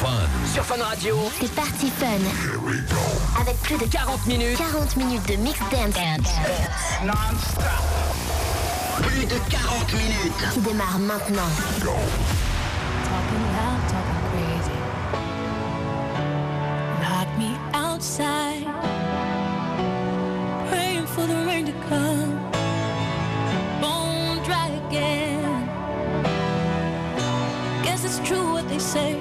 Fun. Sur Fun Radio. C'est parti Fun. Here we go. Avec plus de 40 minutes. 40 minutes de mix dance. dance. Non-stop. Plus de 40 minutes. Qui démarre maintenant. Go. Talking loud, talking crazy. Knock me outside. Praying for the rain to come. Bone dry again. Guess it's true what they say.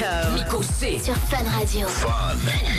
Nico. Nico C. Sur Fun Radio. Fun.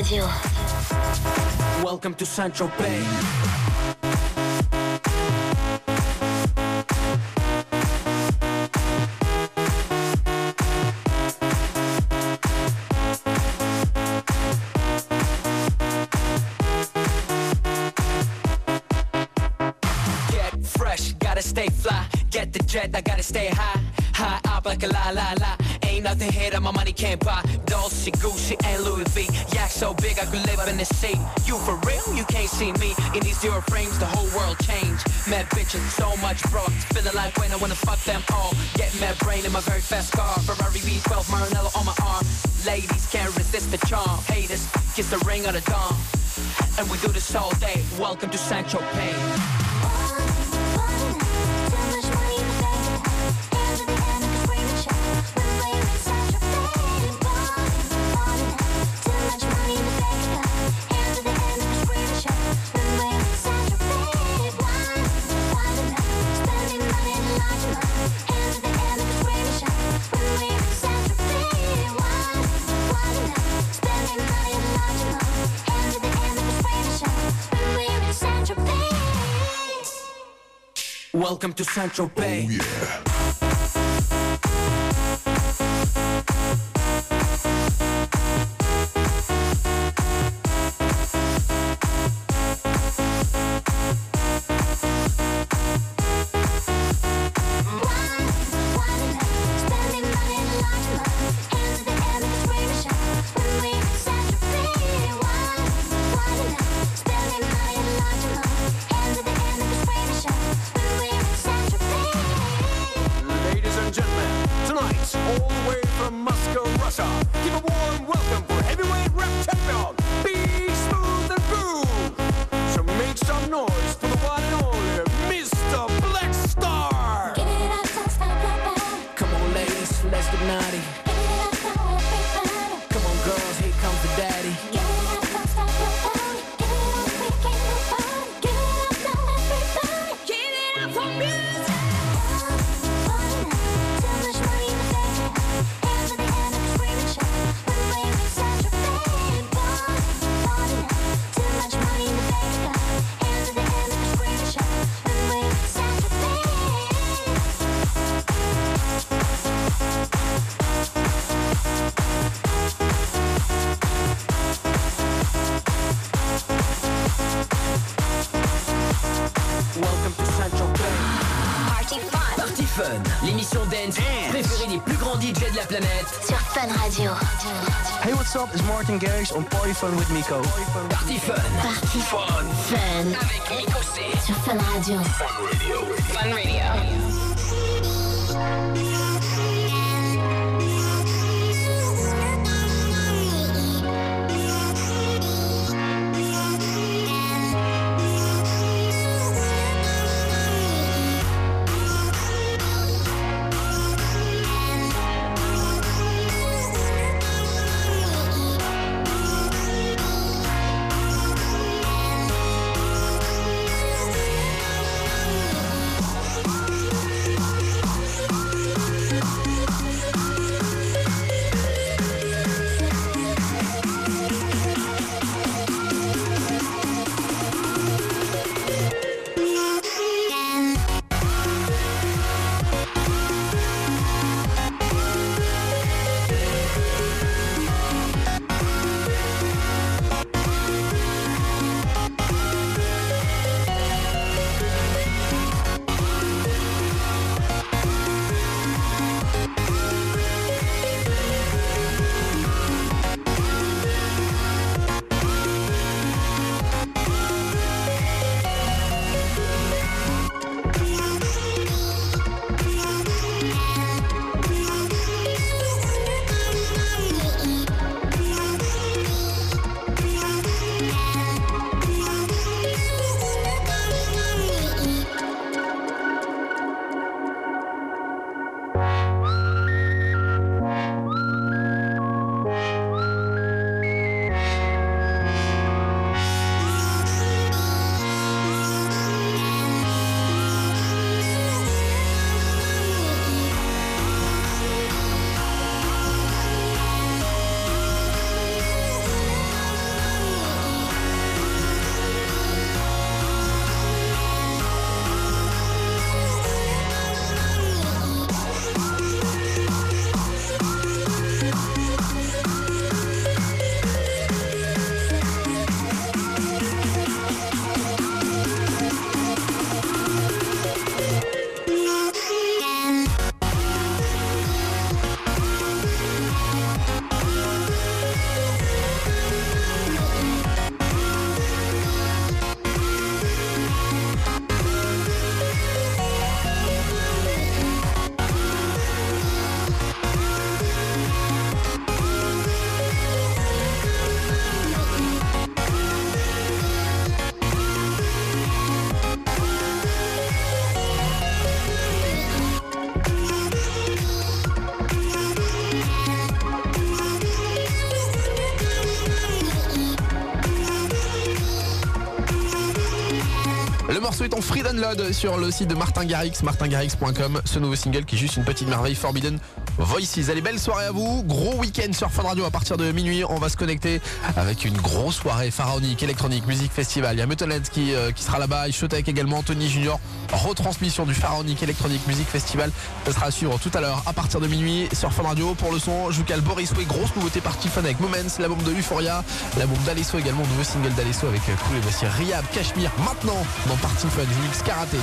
Radio. Welcome to Central Bay. Get fresh, gotta stay fly. Get the jet, I gotta stay high. High nothing here that my money can't buy. Dolce, Gucci, and Louis V. Yak so big I could live in the sea. You for real? You can't see me. In these zero frames, the whole world changed. Mad bitches, so much broke. Feeling like when I wanna fuck them all. Get mad brain in my very fast car. Ferrari V12, Maranello on my arm. Ladies can't resist the charm. Haters, kiss the ring on the dawn. And we do this all day. Welcome to Sancho Pay. Welcome to Central Bay. Oh, Ladies Hey, what's up? It's Martin Garrix on Party Fun with Miko. Party Fun. Party Fun. Fun. Avec Miko C. Sur Fun Radio. Fun Radio. Thank en free download sur le site de Martin Garrix, martingarrix.com. Ce nouveau single qui est juste une petite merveille, Forbidden Voices. Allez, belle soirée à vous. Gros week-end sur Fun Radio à partir de minuit. On va se connecter avec une grosse soirée pharaonique, électronique, musique festival. Il y a qui, euh, qui sera là-bas, Ishotech également, Tony Junior. Retransmission du pharaonique, électronique, musique festival. Ça sera à suivre tout à l'heure à partir de minuit sur Fun Radio. Pour le son, je vous Boris Way, grosse nouveauté partie fun avec Moments, l'album de Euphoria, l'album d'Alesso également, nouveau single d'Alesso avec euh, Cool et voici Riyab, Cashmere, maintenant dans Party Fun, je mixe karaté.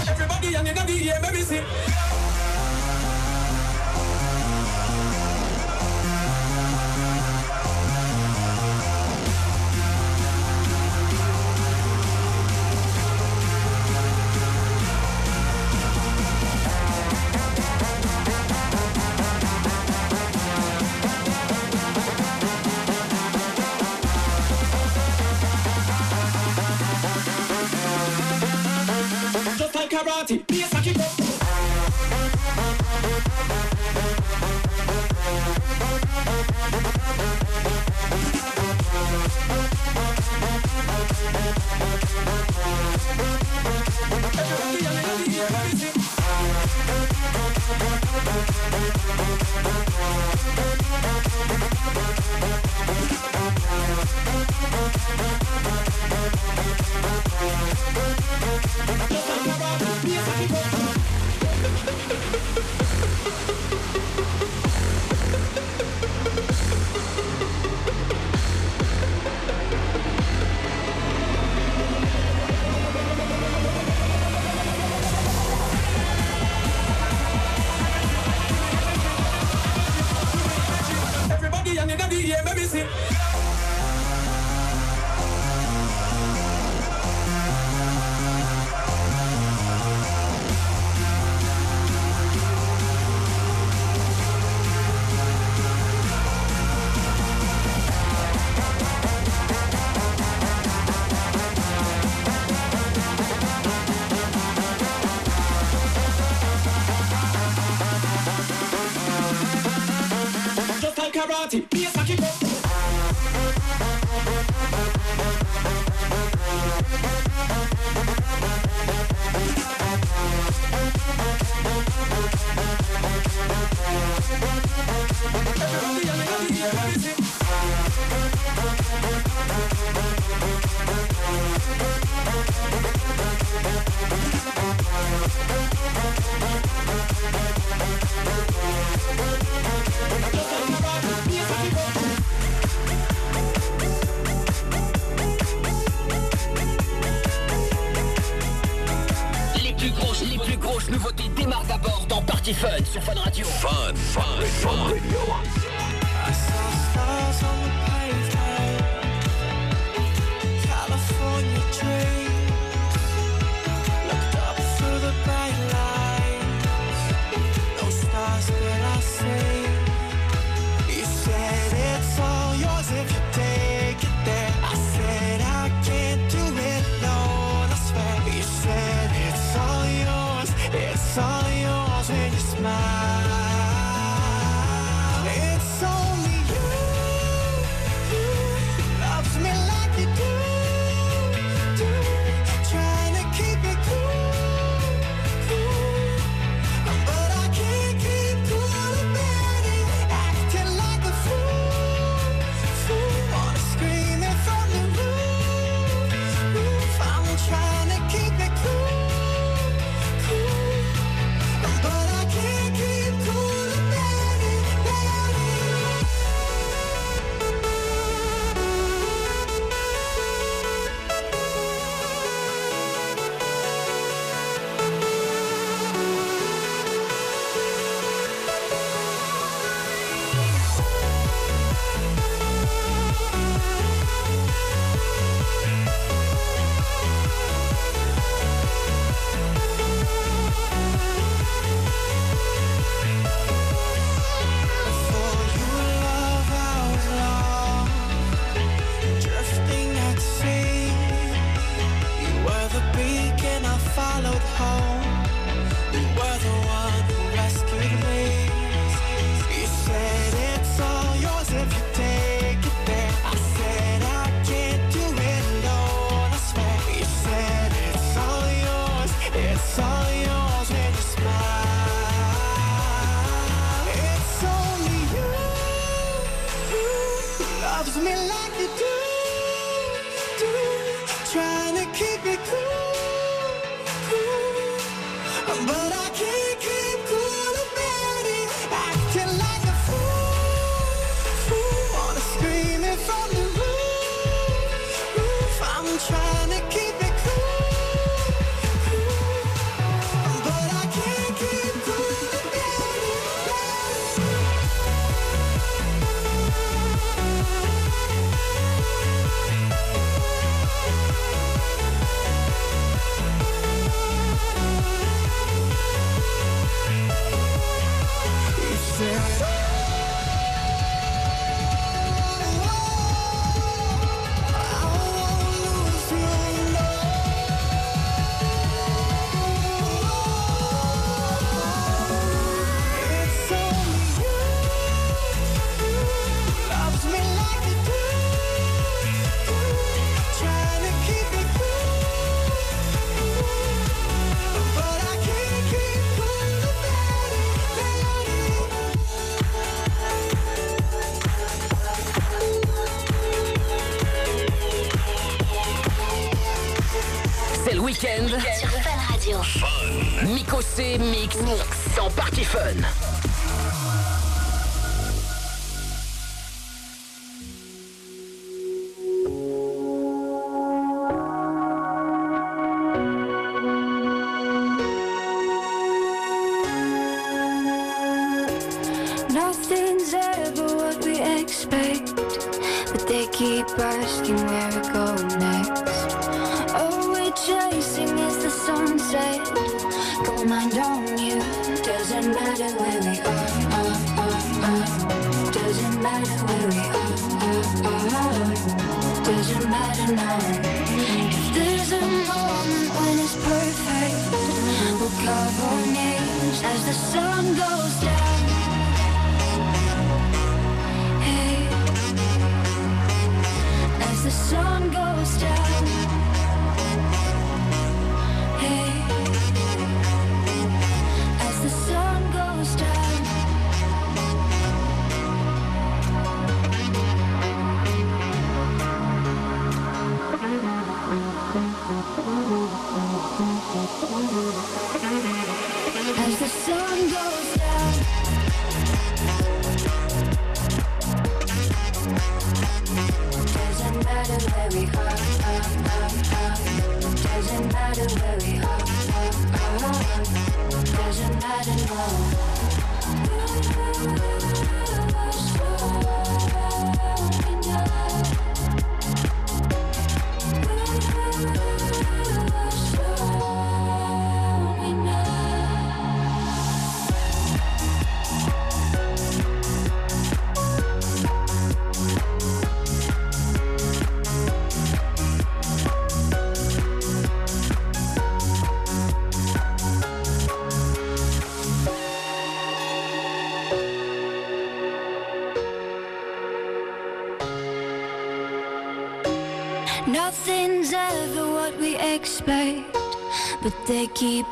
Sans Party Fun.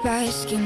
Keep asking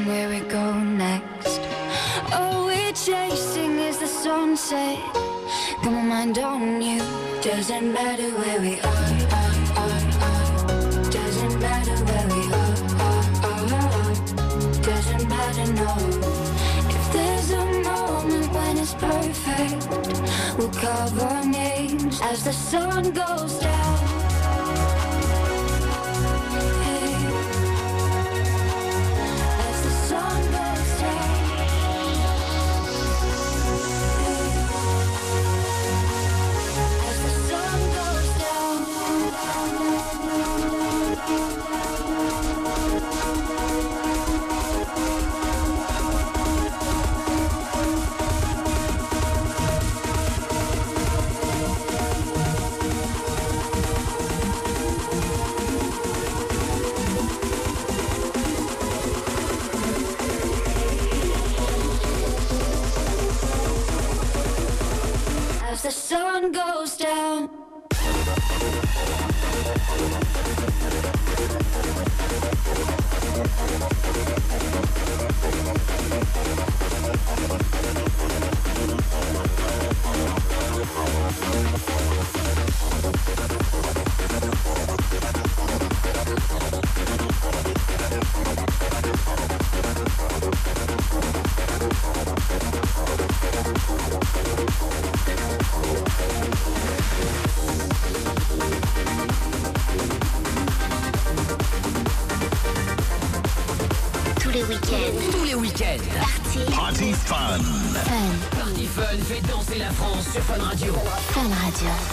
sur Fun.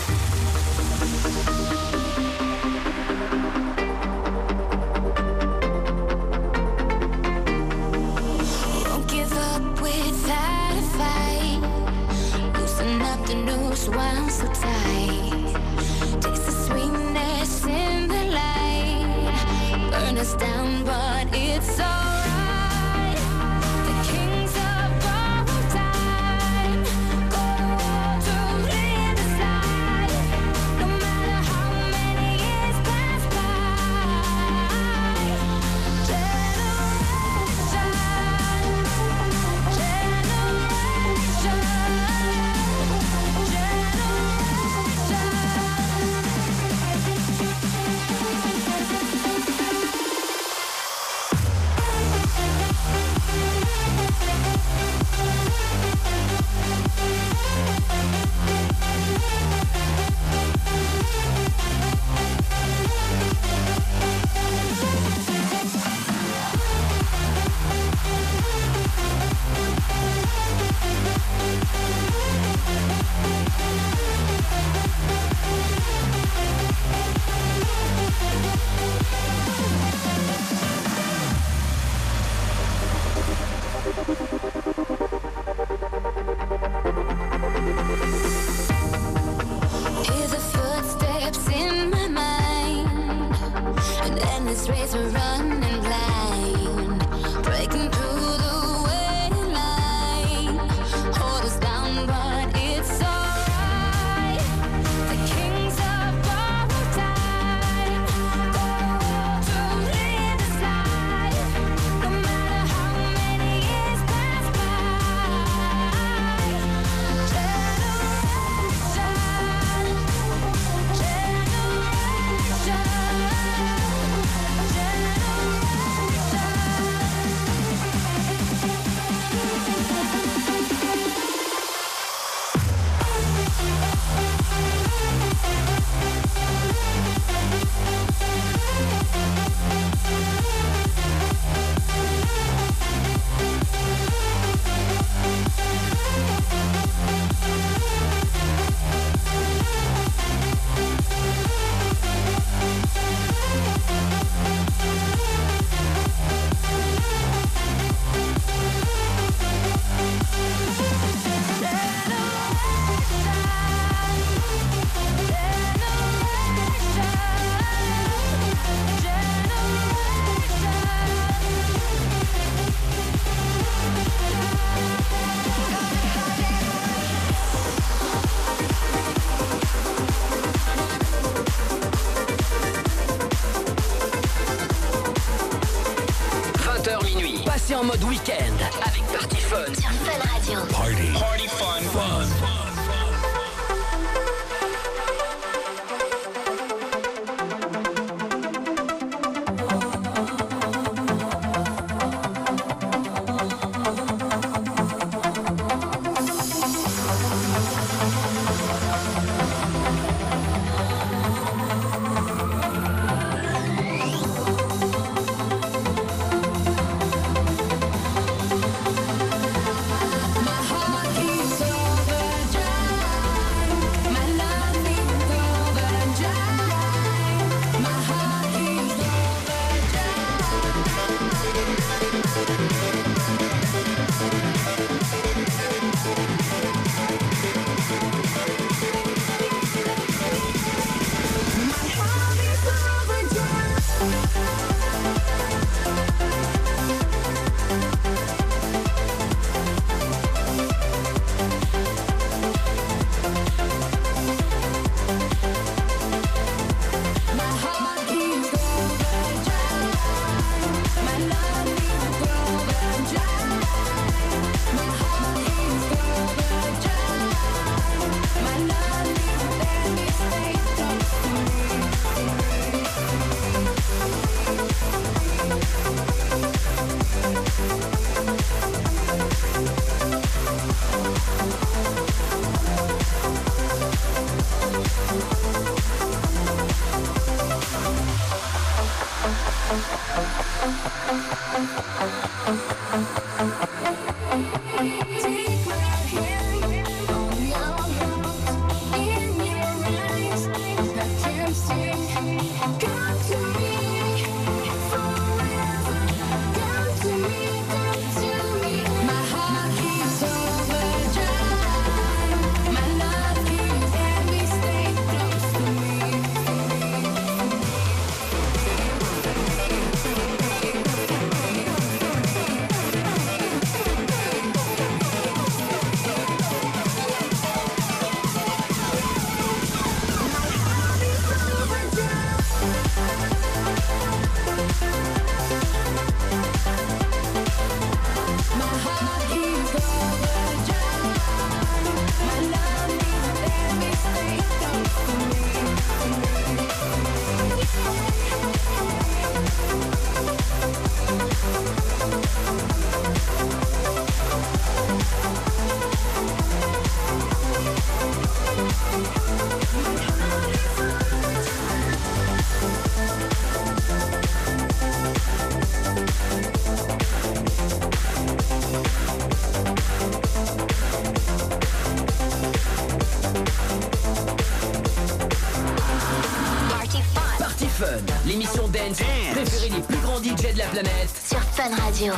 Fun Radio.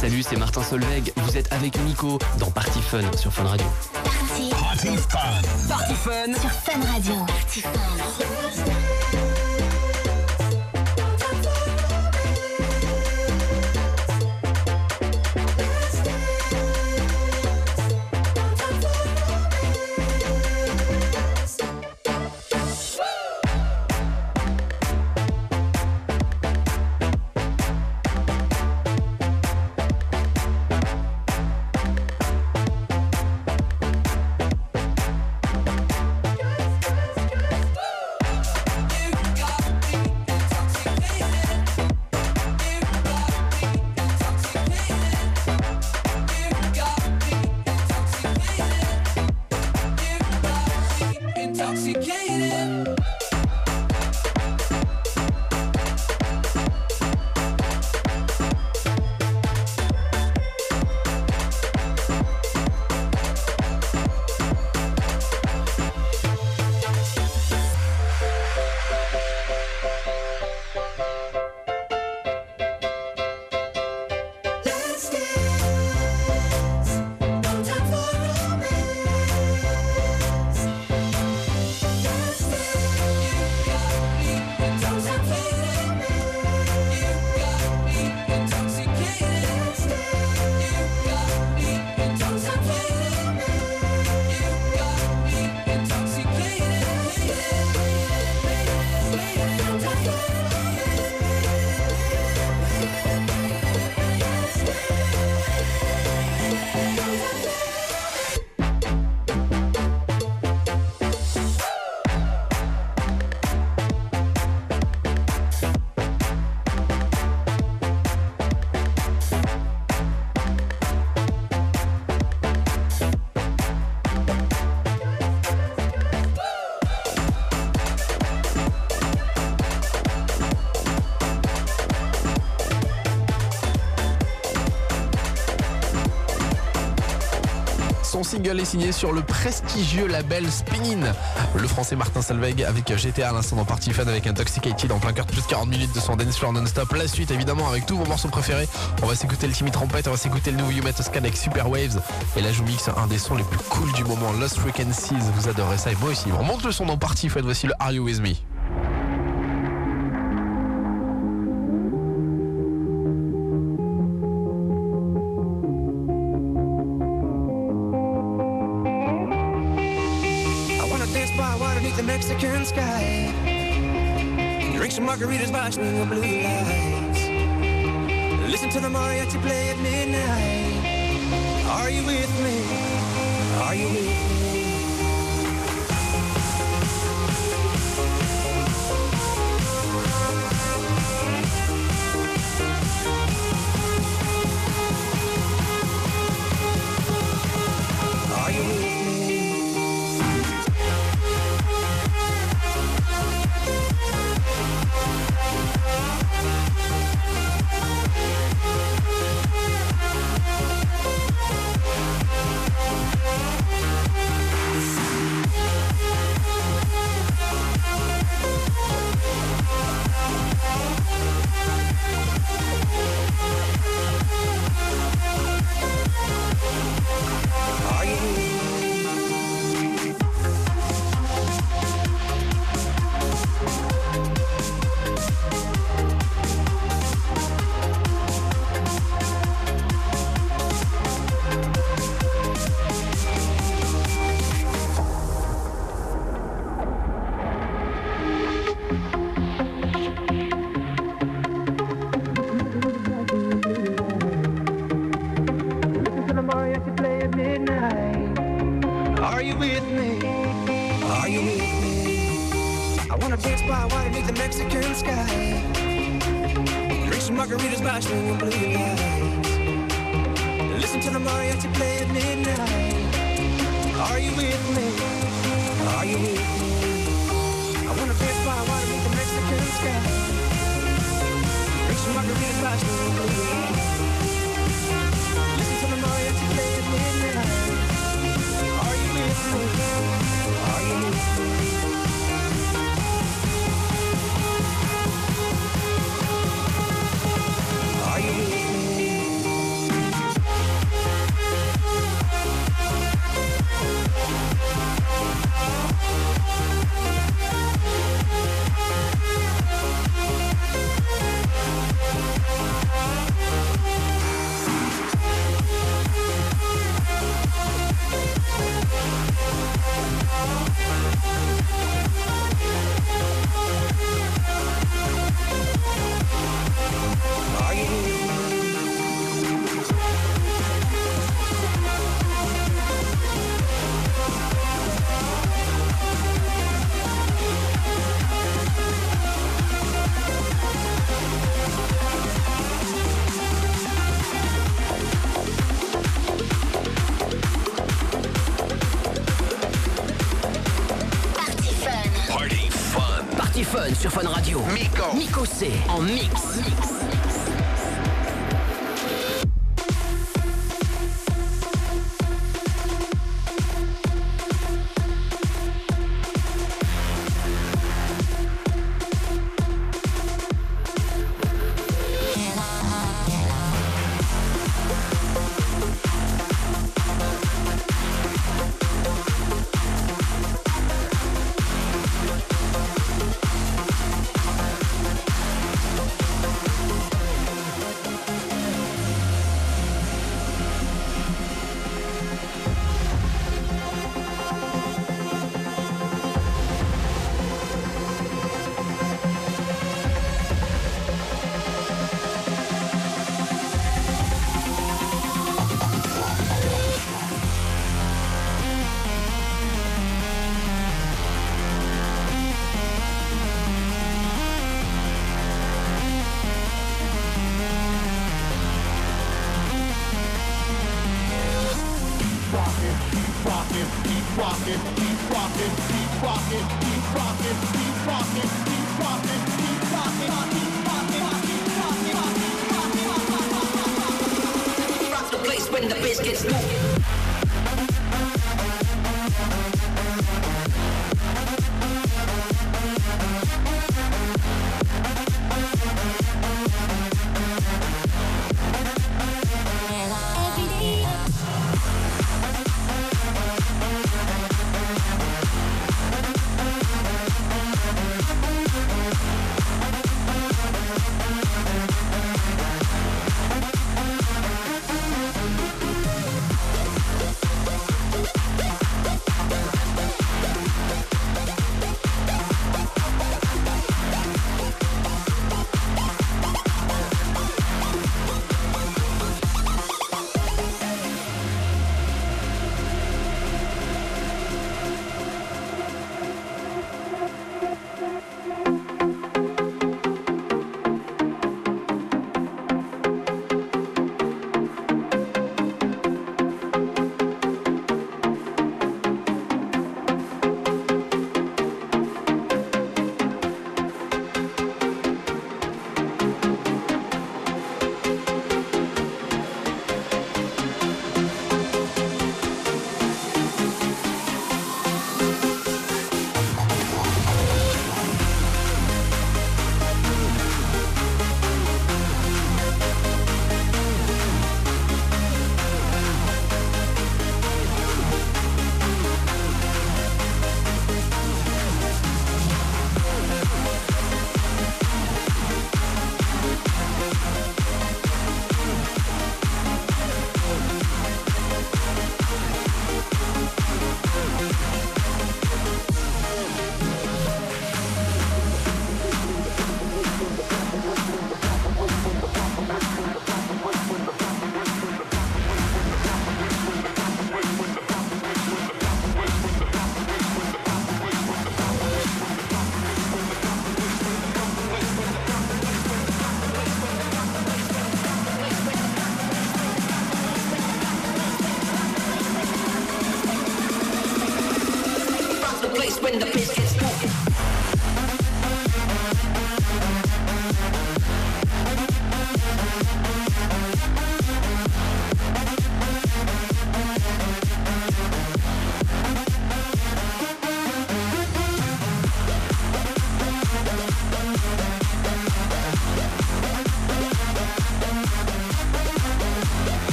Salut, c'est Martin Solveig. Vous êtes avec Nico dans Party Fun sur Fun Radio. Party Party Fun, sur Fun Radio. Party Fun. Single est signé sur le prestigieux label Spinin. Le français Martin Salveg avec GTA à l'instant dans Party Fun avec Intoxicated en plein cœur de plus de 40 minutes de son dance floor non-stop. La suite évidemment avec tous vos morceaux préférés. On va s'écouter le Timmy Trompette, on va s'écouter le nouveau You Met avec Super Waves. Et là je vous mixe un des sons les plus cool du moment, Lost Frequencies. Vous adorez ça et moi aussi. On monte le son dans Party Fun, voici le Are You With Me?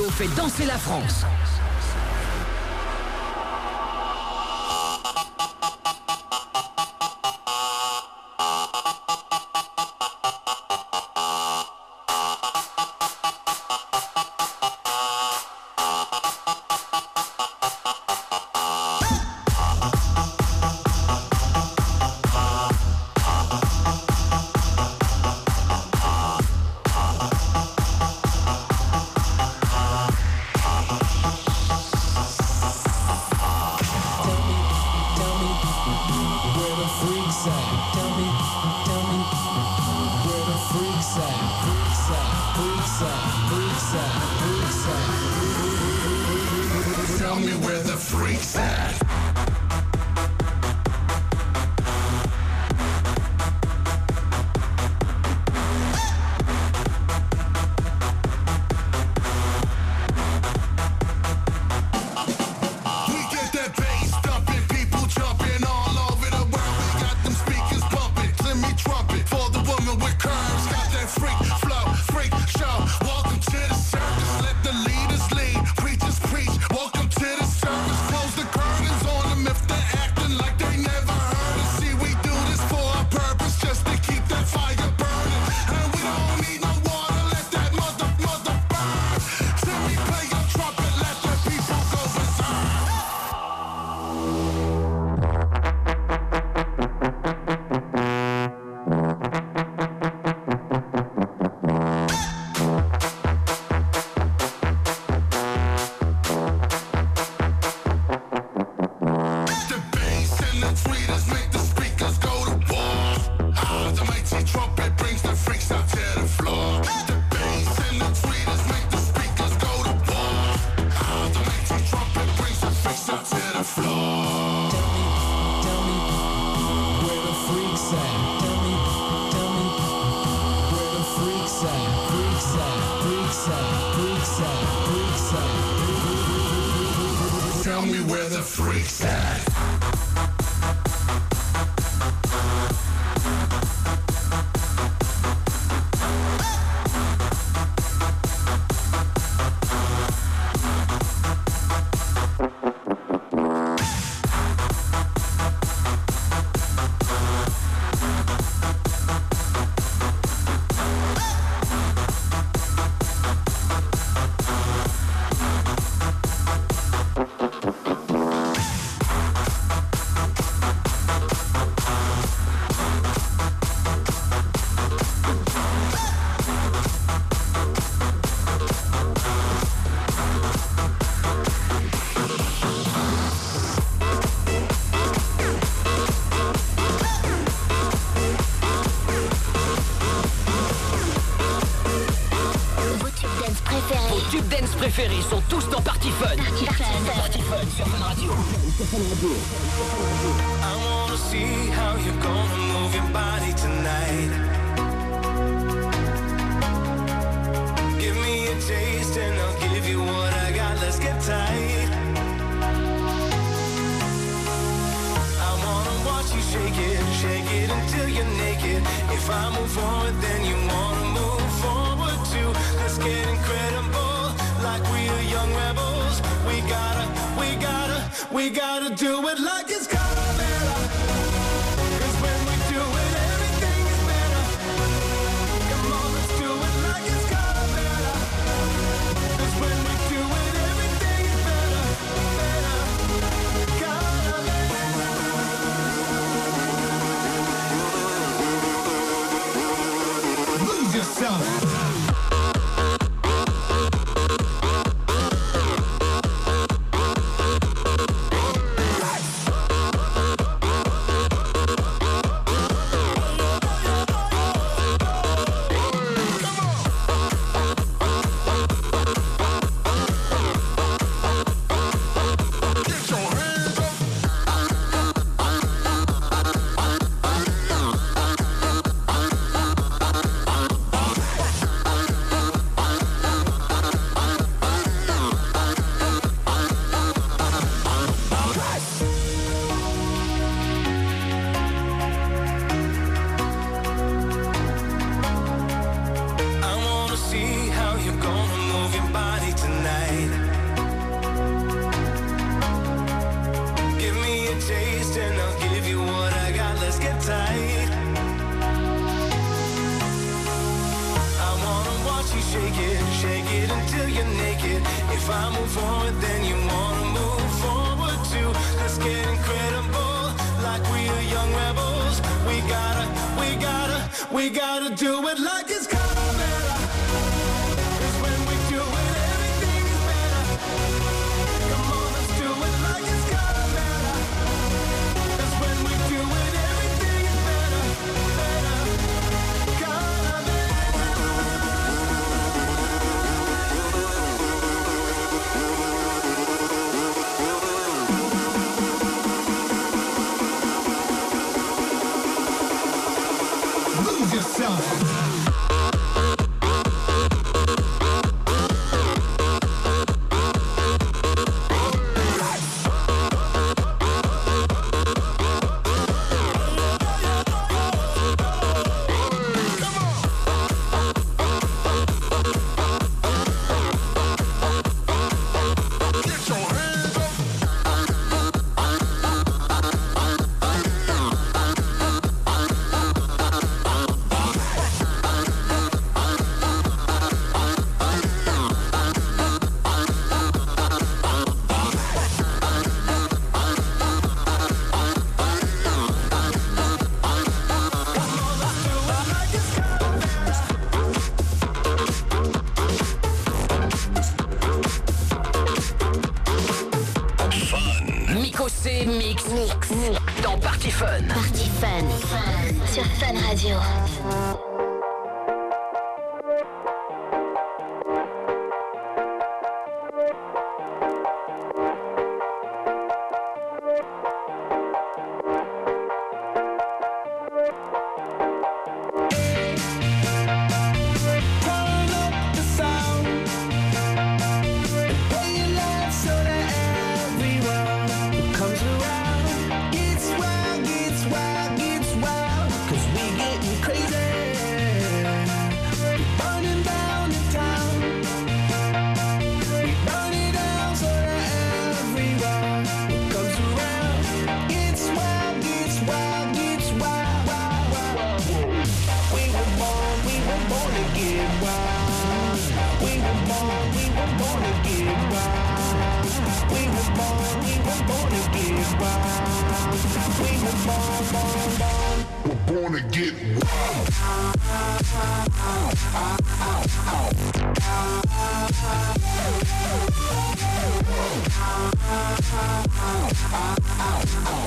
Fait danser la France. is coming.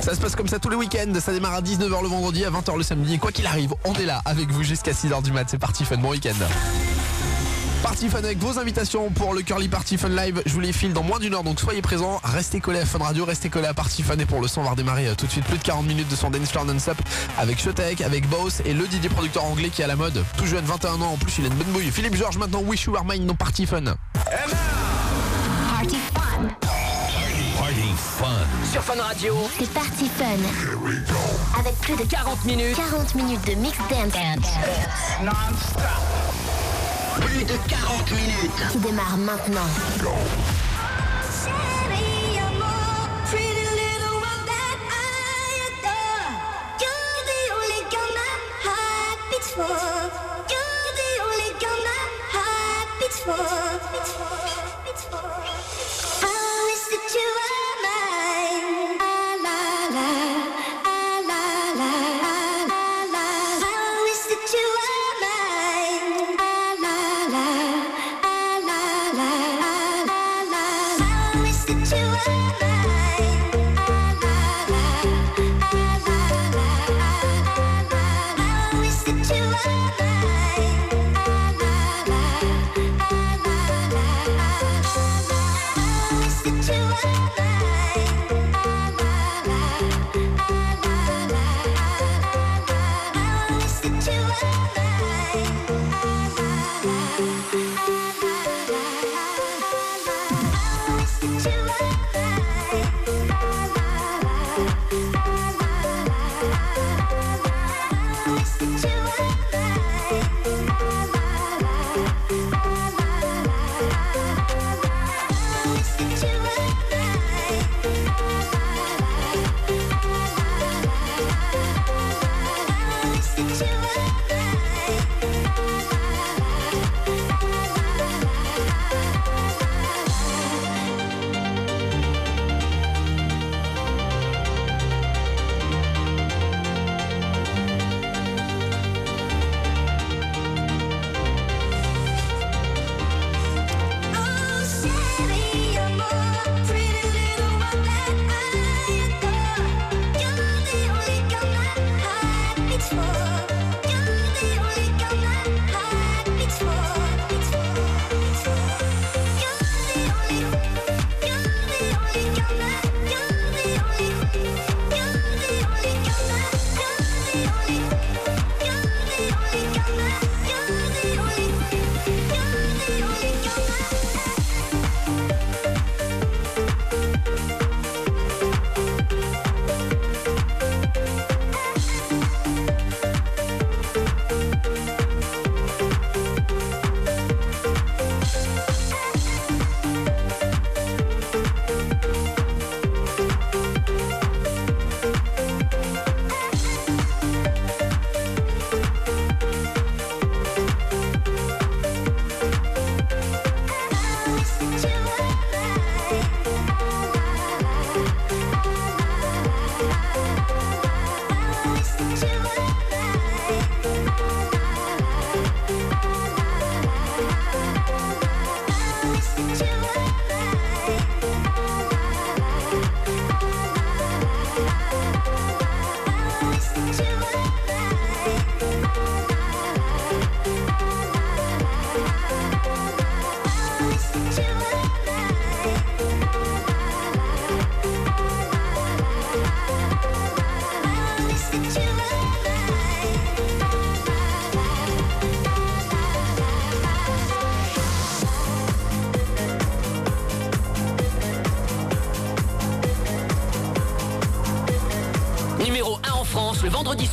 Ça se passe comme ça tous les week-ends. Ça démarre à 19h le vendredi, à 20h le samedi. Quoi qu'il arrive, on est là avec vous jusqu'à 6h du mat. C'est parti fun, bon week-end. Party Fun avec vos invitations pour le Curly Party Fun Live. Je vous les file dans moins d'une heure, donc soyez présents. Restez collés à Fun Radio, restez collés à Party Fun. Et pour le son, on va redémarrer euh, tout de suite plus de 40 minutes de son dance floor non-stop avec Shotek, avec Boss et le DJ producteur anglais qui est à la mode. Tout jeune, 21 ans en plus, il a une bonne bouille. Philippe Georges maintenant, Wish You Were Mine dans Party Fun. Sur Fun Radio. C'est Party Fun. Avec plus de 40 minutes. 40 minutes de mix dance. Plus de 40 minutes. Qui démarre maintenant. Adore. You're the only girl my heart beats for.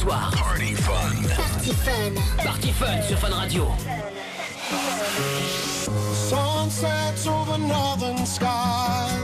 soir. Party Fun. Party Fun. Party Fun sur Fun Radio. Sunsets over northern skies.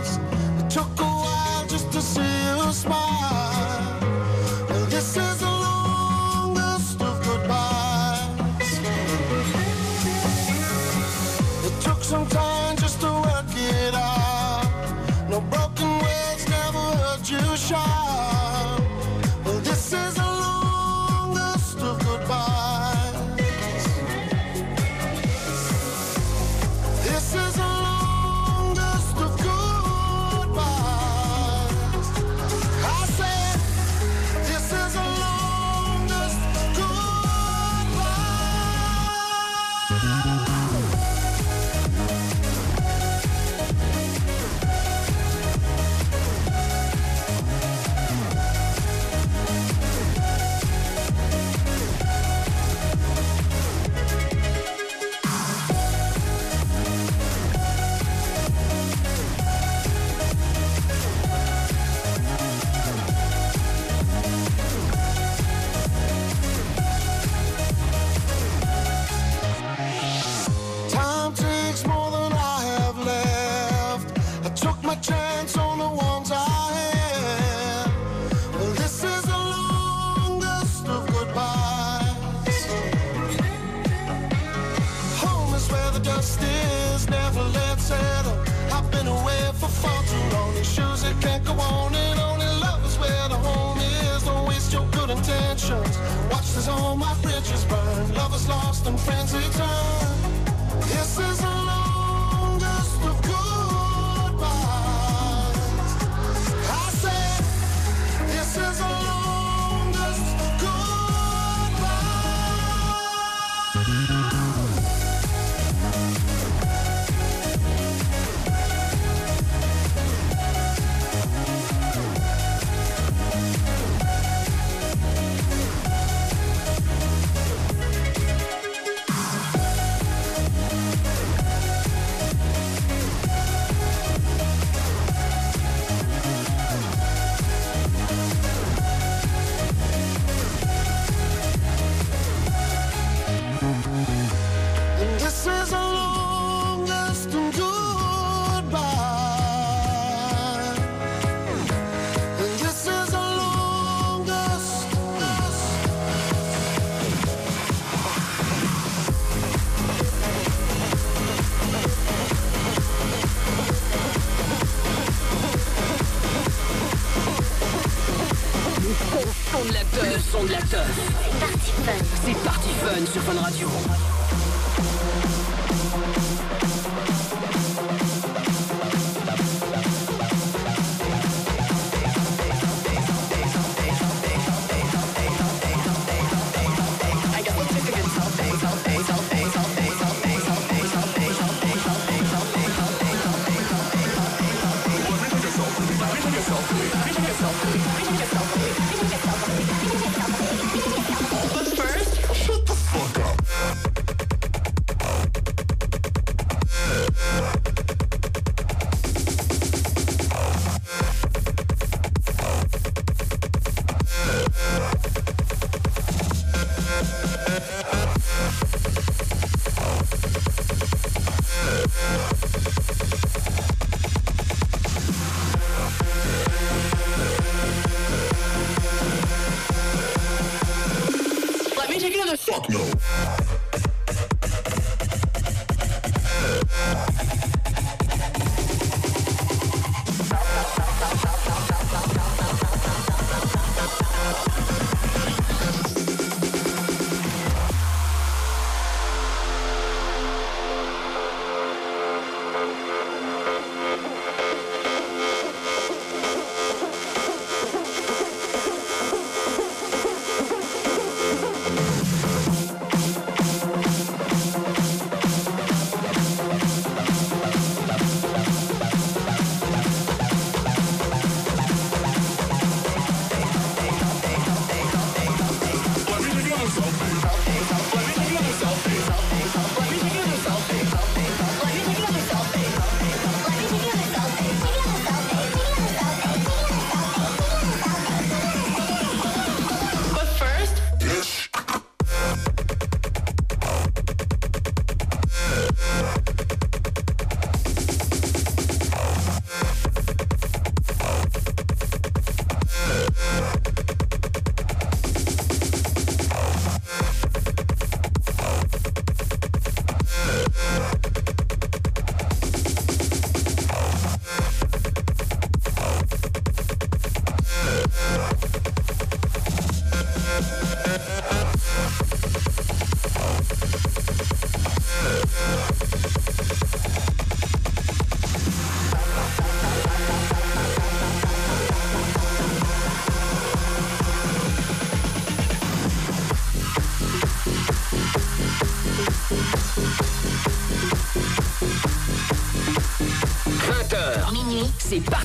no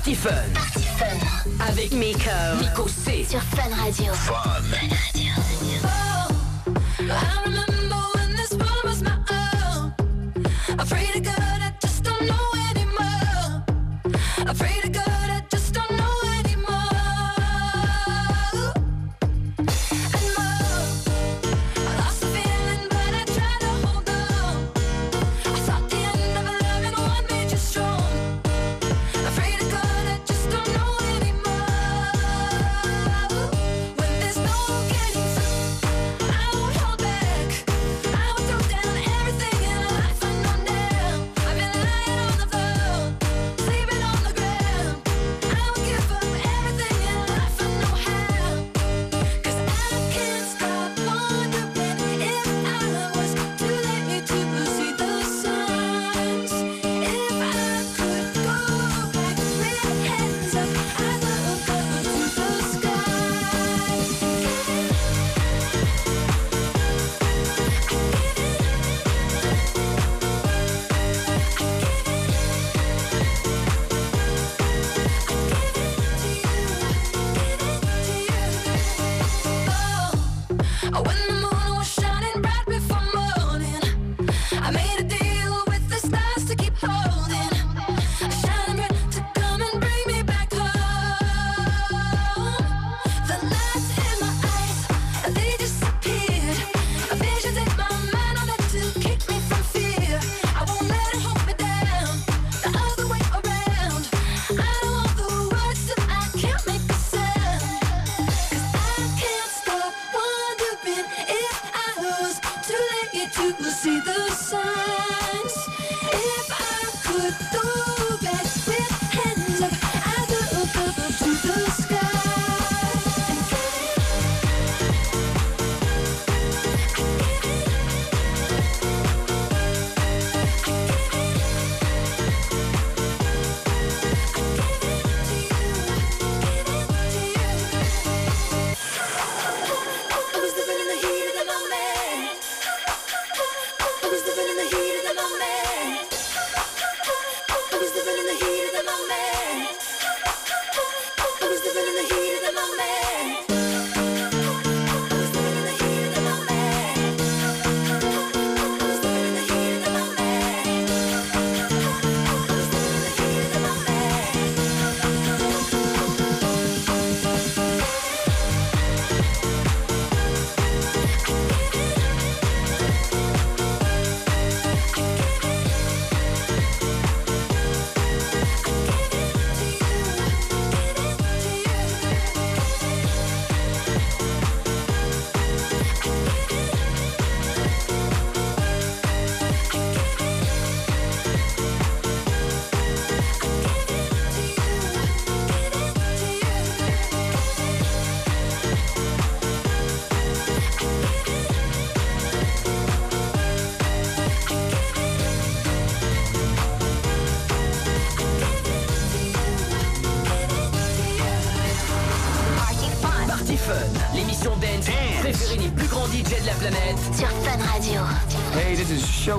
Party Fun. Party Fun. Avec Miko. Miko C. Sur Fun Radio. Fun.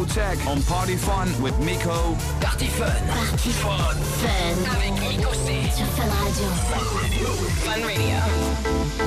Tech on Party Fun with Miko. Party Fun. Party Fun. Fun. Avec Miko C. Sur Fun Fun Radio. Fun Radio.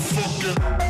The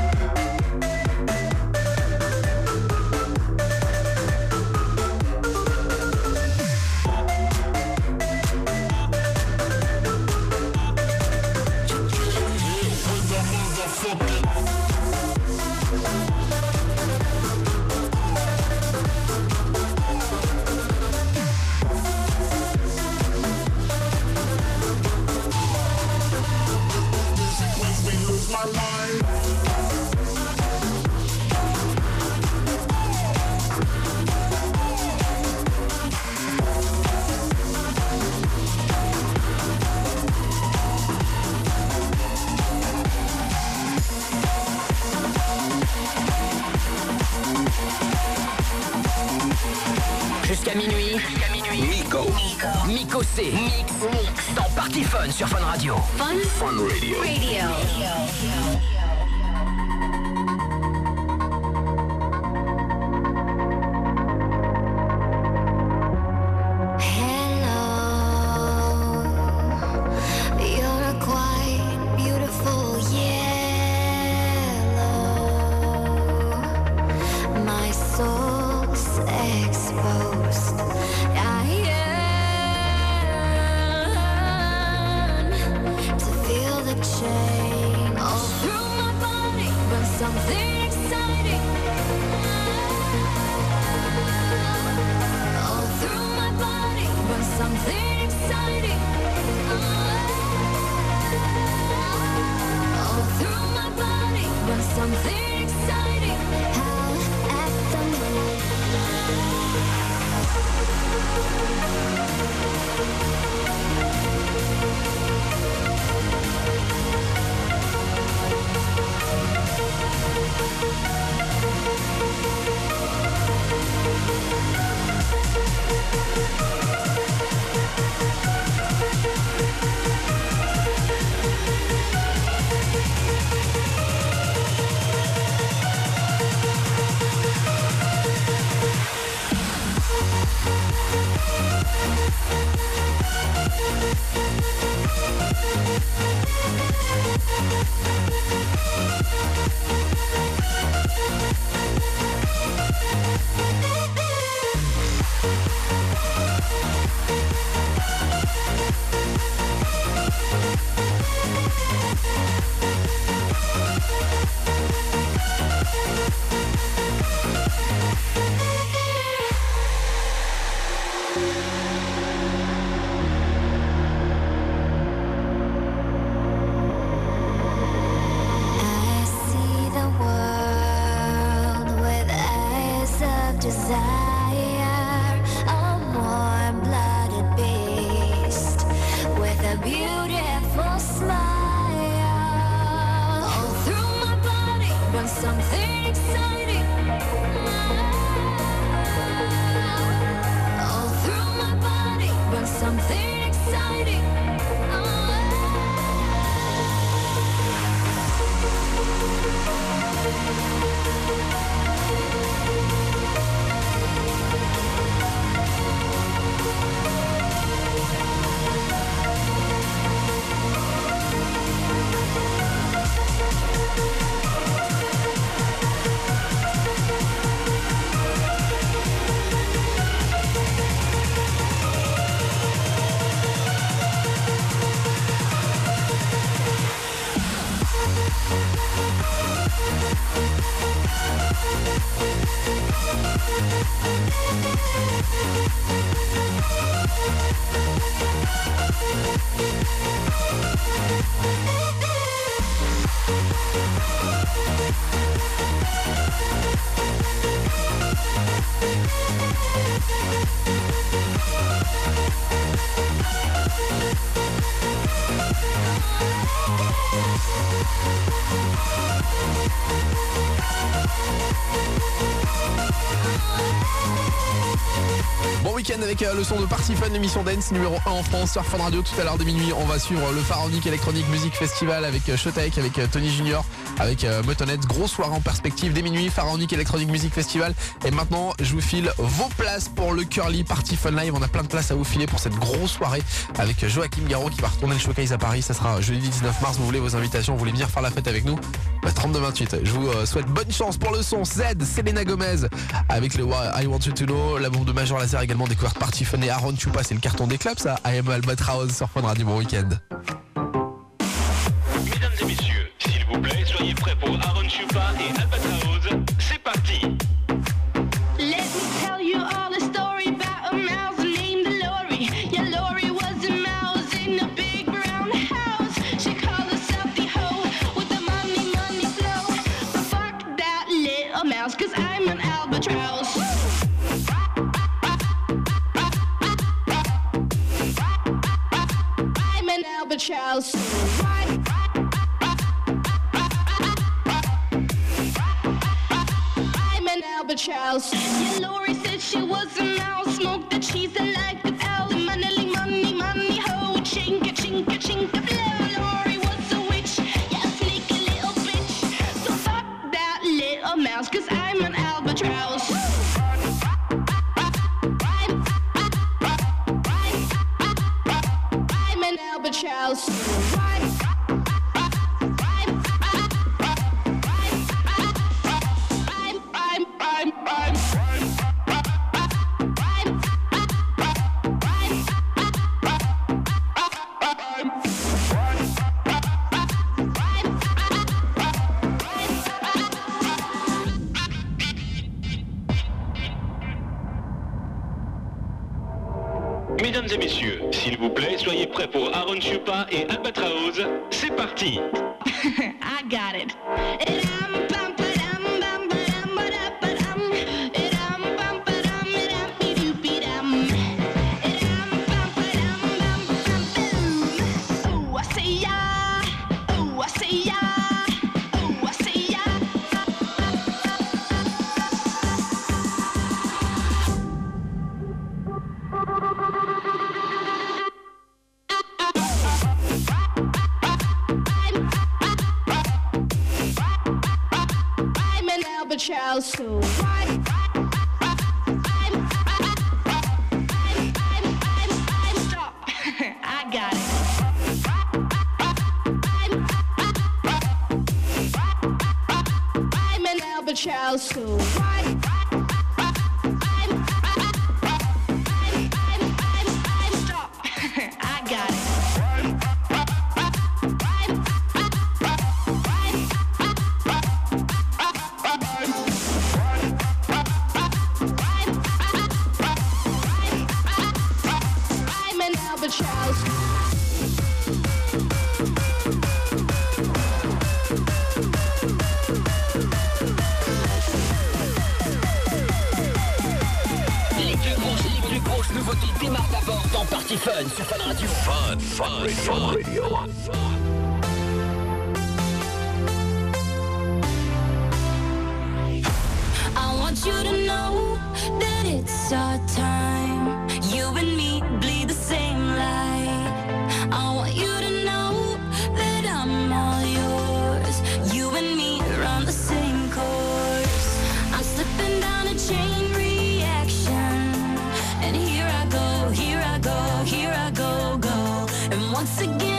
Thank Bon week-end avec euh, le son de Party Fun, l'émission Dance numéro 1 en France sur Fun Radio. Tout à l'heure de minuit, on va suivre le Pharaonic Electronic Music Festival avec euh, Showtech, avec euh, Tony Junior, avec euh, Motonhead. Grosse soirée en perspective dès minuit, Pharaonic Electronic Music Festival. Et maintenant, je vous file vos places pour le Curly Party Fun Live. On a plein de places à vous filer pour cette grosse soirée avec Joachim Garraud qui va retourner le showcase à Paris. Ça sera jeudi 19 mars. Vous voulez vos invitations, vous voulez venir faire la fête avec nous? Bah, 32-28. Je vous euh, souhaite bonne chance pour le son. Z, Selena Gomez avec le I Want You To Know, la bombe de Major Laser également découverte Party Fun et Aaron Chupa. C'est le carton des clubs ça. I Am Albatraoz sur Fun Radio. Bon week-end. Mesdames et messieurs, s'il vous plaît, soyez prêts pour Aaron Chupa et albatross. I'm an albatross. Yeah, Lori said she was a mouse, smoked the cheese and C'est nouveautés démarrent d'abord dans Party Fun sur Fun Radio. Fun, Fun, Fun Radio. I want you to know that it's our time. You and me once again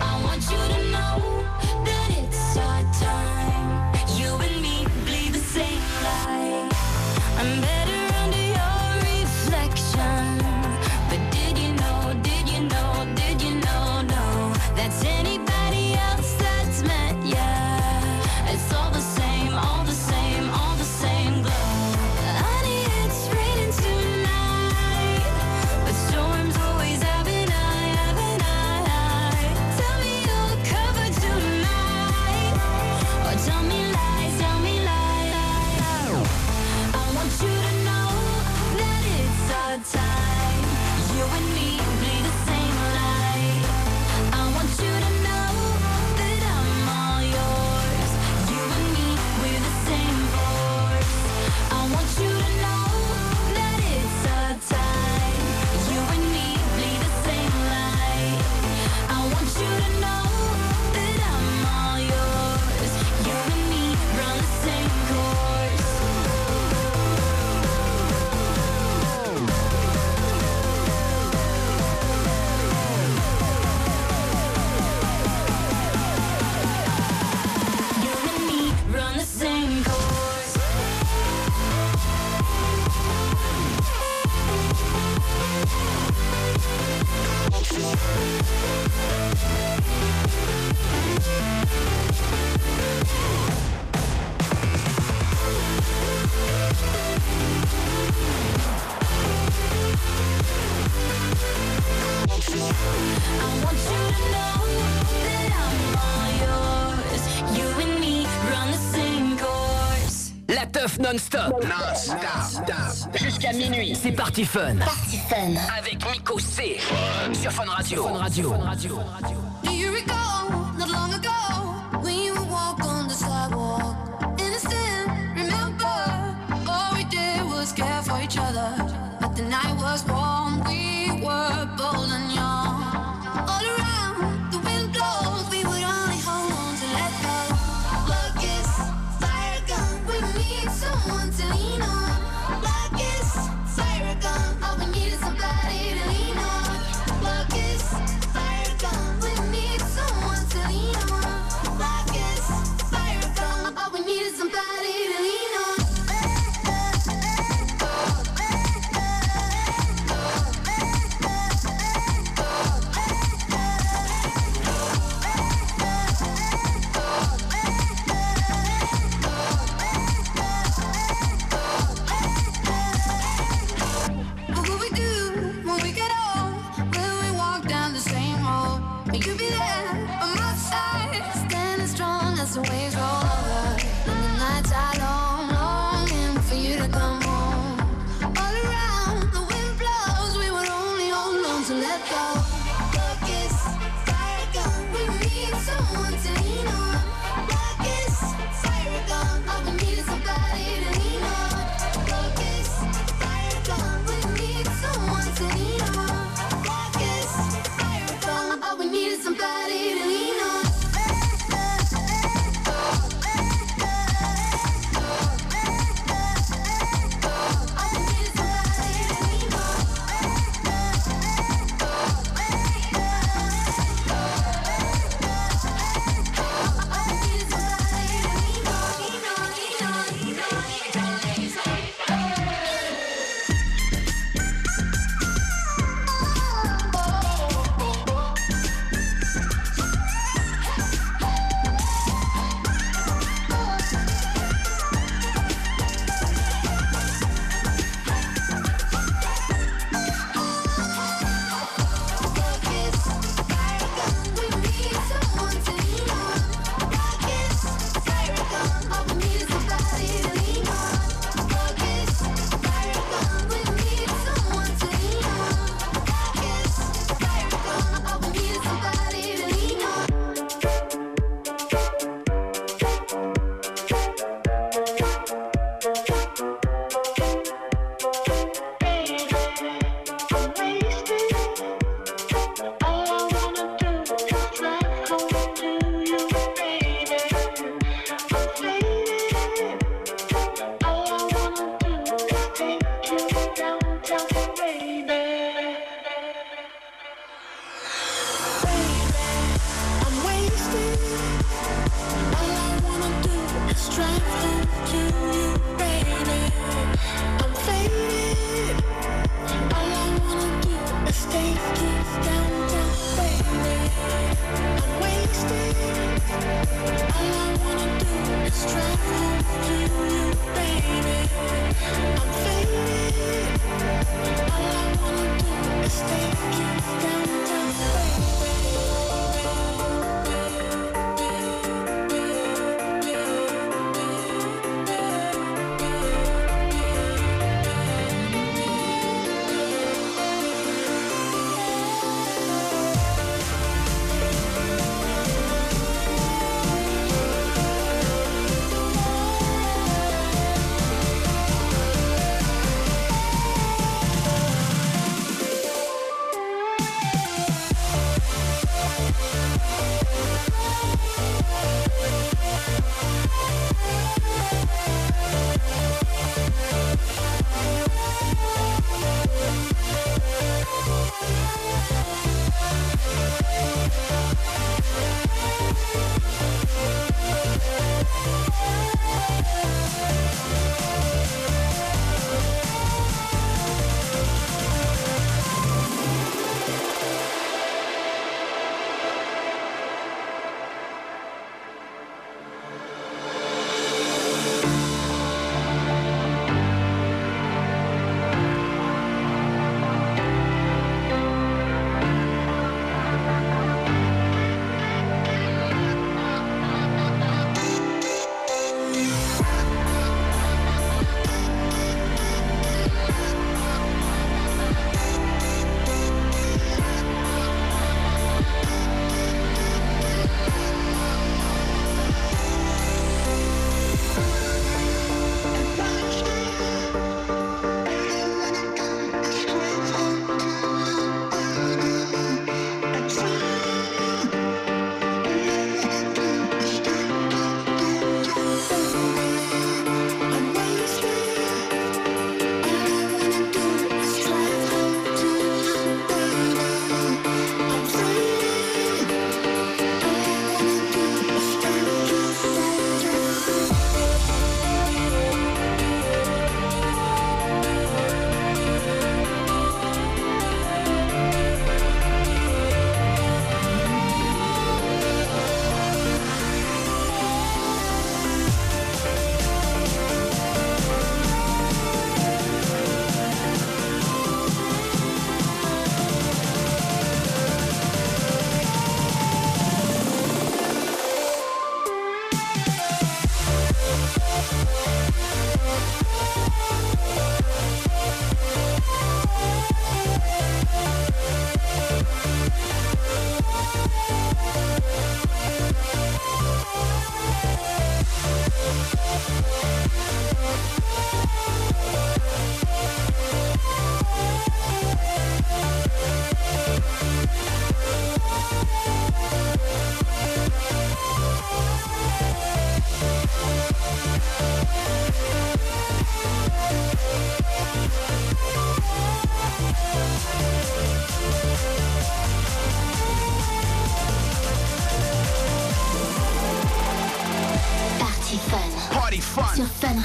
I want you to know that Party Fun. Party Fun. Avec Miko C. Fun. Sur Fun Radio. Sur Fun Radio. Sur Fun Radio. Sur Fun Radio.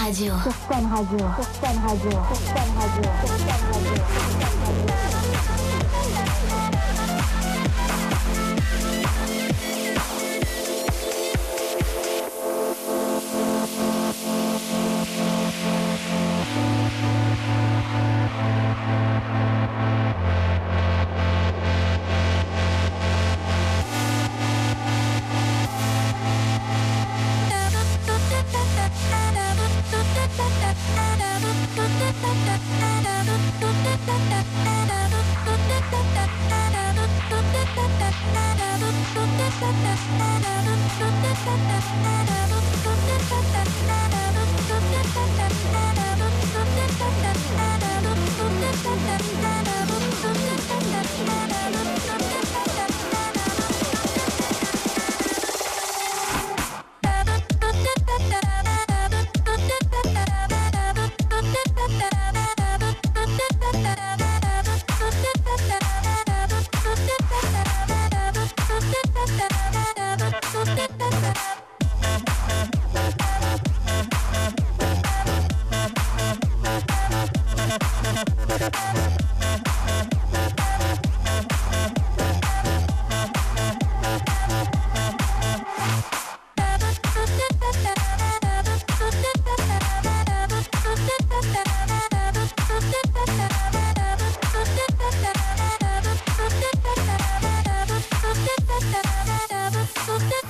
Radio. Sur Fun Radio. Sur Fun Radio. Sur Fun Radio. Thank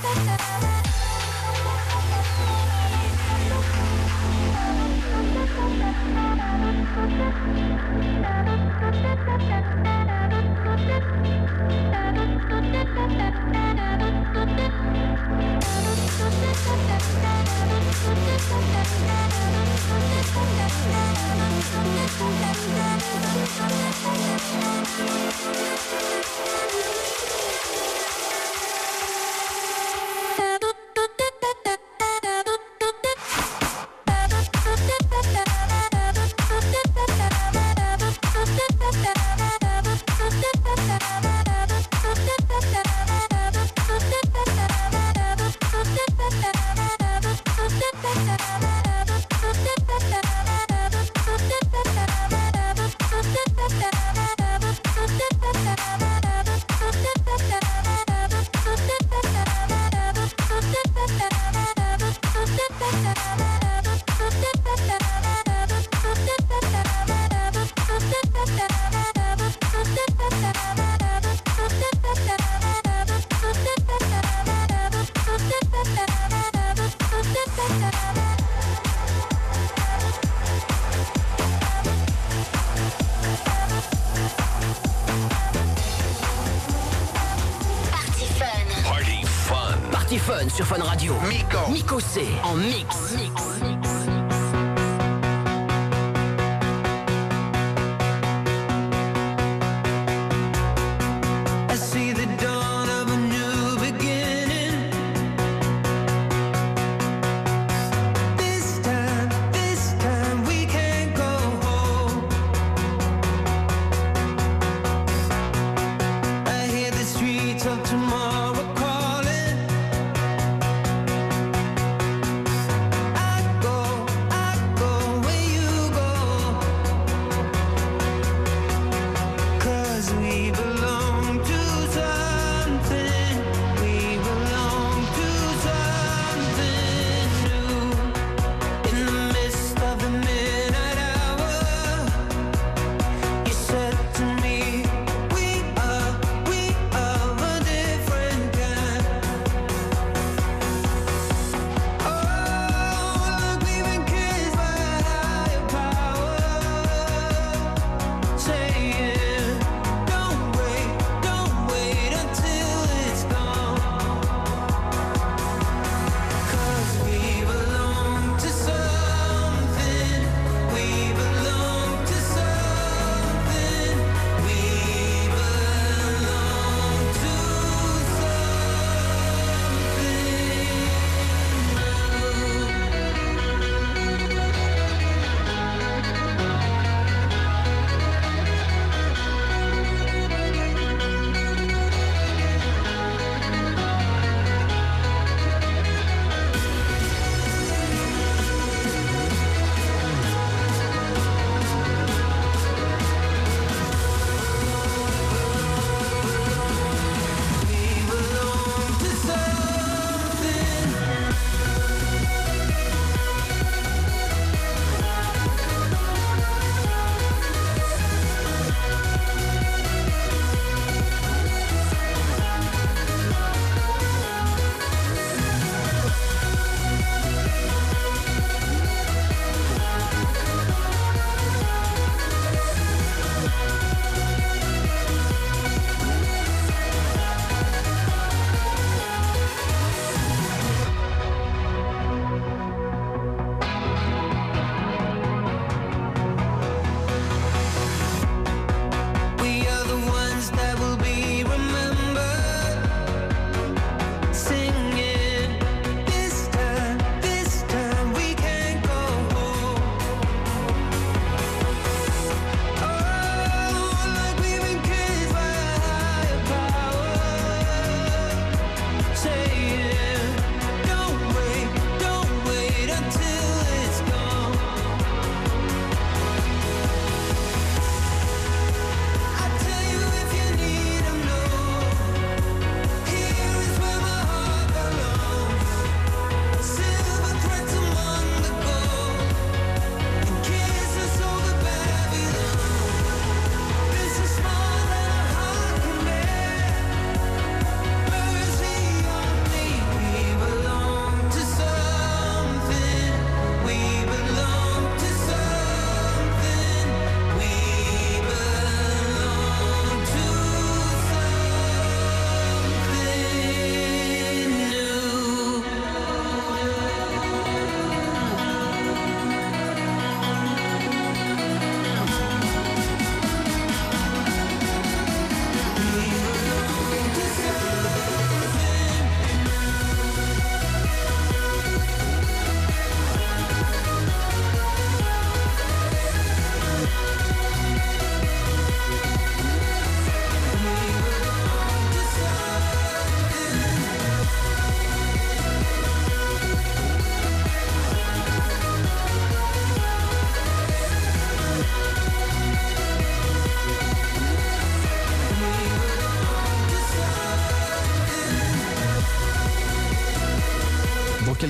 poussé en mix.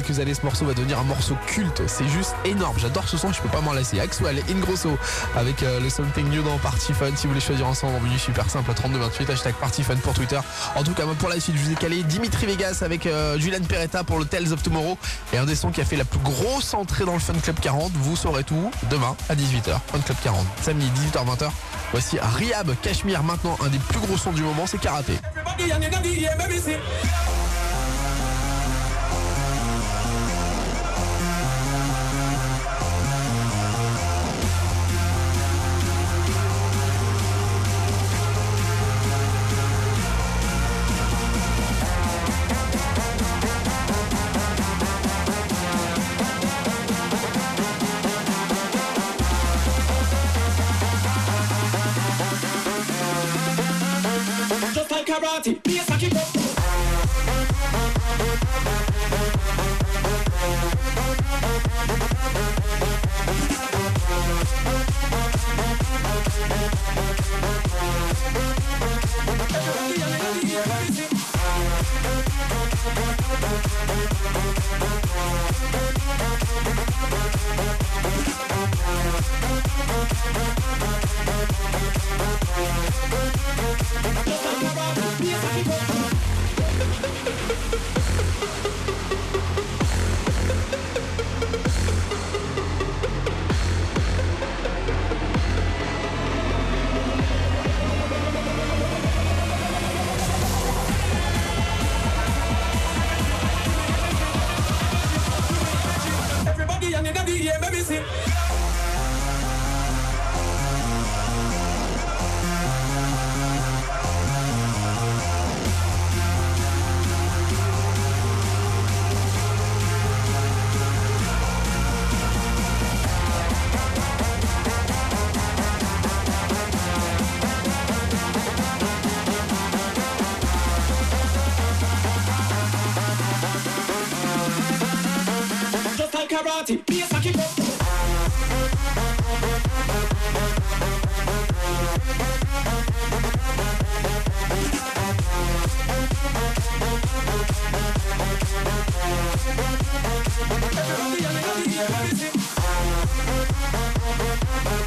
Quelques années ce morceau va devenir un morceau culte. C'est juste énorme. J'adore ce son, je peux pas m'en lasser. Axwell, Ingrosso avec euh, le Something New dans Party Fun. Si vous voulez choisir ensemble en menu super simple, 3228, hashtag Party Fun pour Twitter. En tout cas, pour la suite, je vous ai calé Dimitri Vegas avec euh, Julian Peretta pour le Tales of Tomorrow et un des sons qui a fait la plus grosse entrée dans le Fun Club 40. Vous saurez tout demain à 18h. Fun Club 40. Samedi 18h-20h. Voici Riab Cachemire maintenant, un des plus gros sons du moment, c'est Karaté. Just like karate, be a saki Minuit,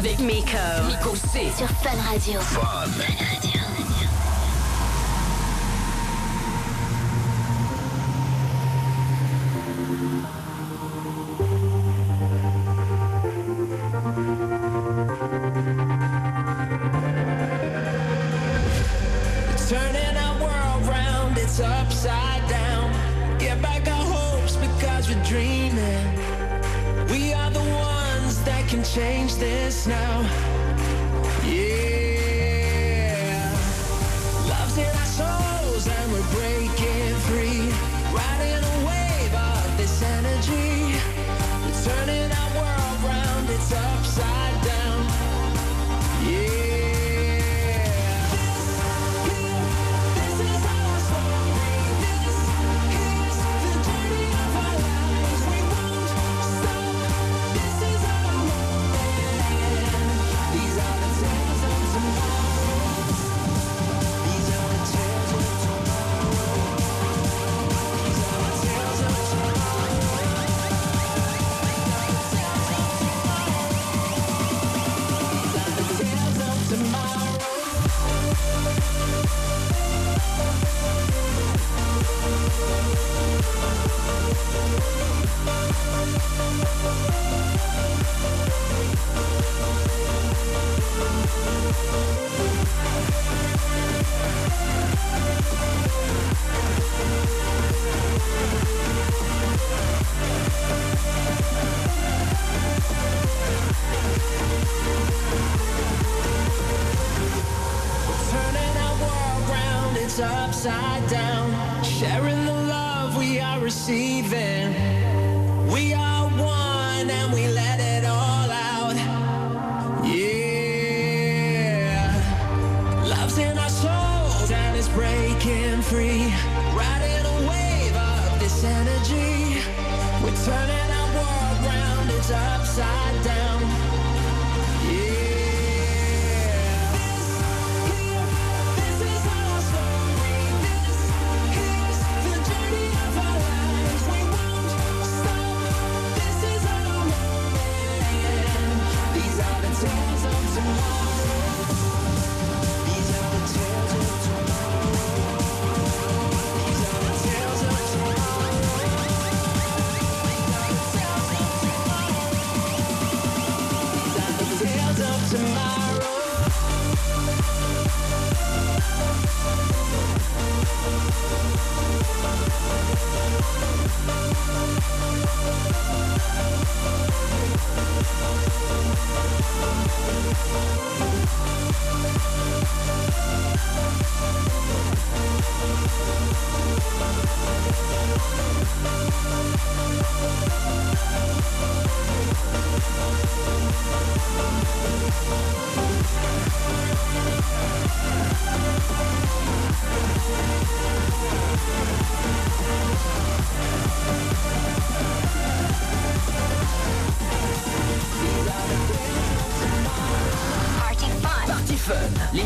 Avec Miko. Miko C. Sur Fun Radio. Turning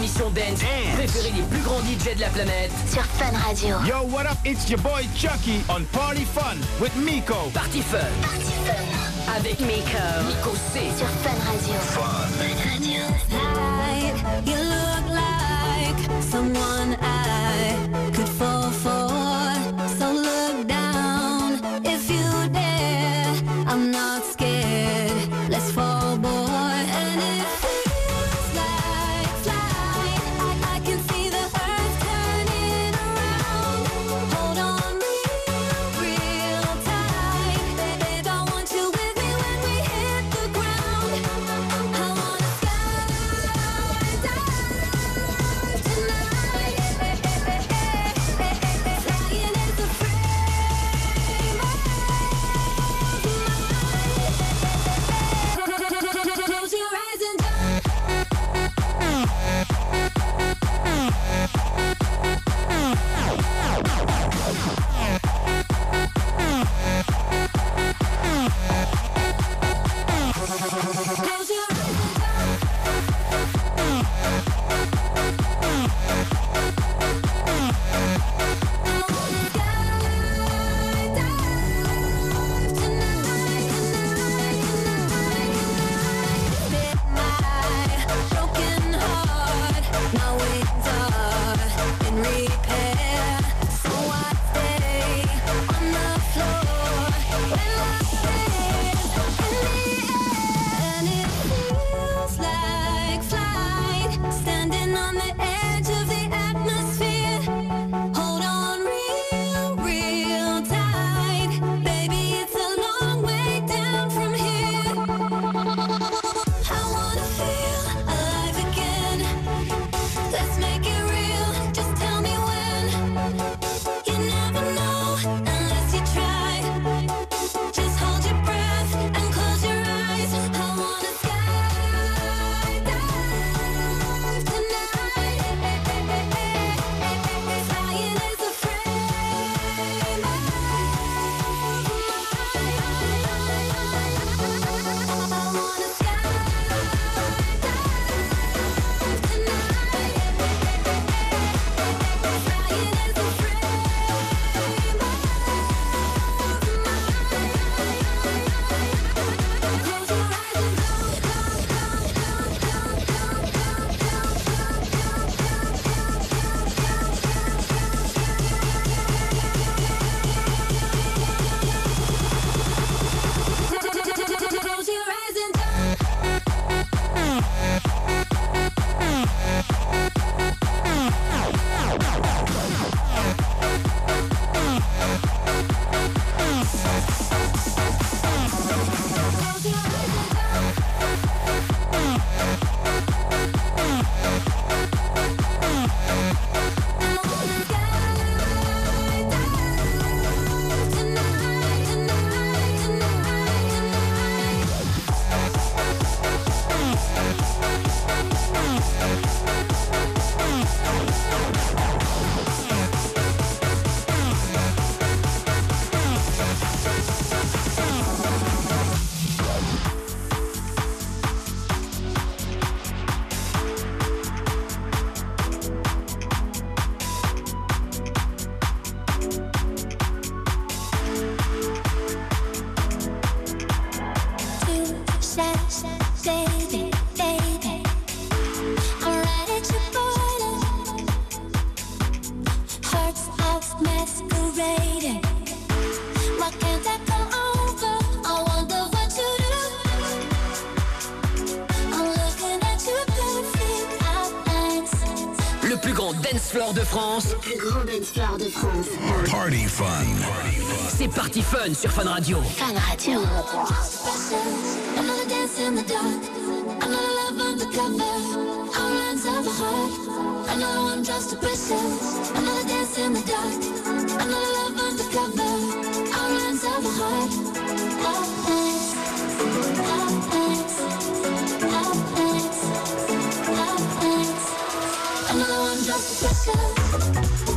émissions dance, dance. préférées des plus grands DJ de la planète sur Fun Radio. Yo, what up? It's your boy Chucky on Party Fun with Miko. Party Fun. Party Fun. Avec Miko. Miko C. Sur Fun Radio. Fun, Fun you look like someone I could fall for. De France. Le plus grand dance floor de France. Party Fun. C'est Party Fun sur Fun Radio. Fun Radio. Another dance in the dark. Another love undercover. Our lines of a heart. Another one just to precious. Another dance in the dark. Another love undercover. Our lines of a heart. close to.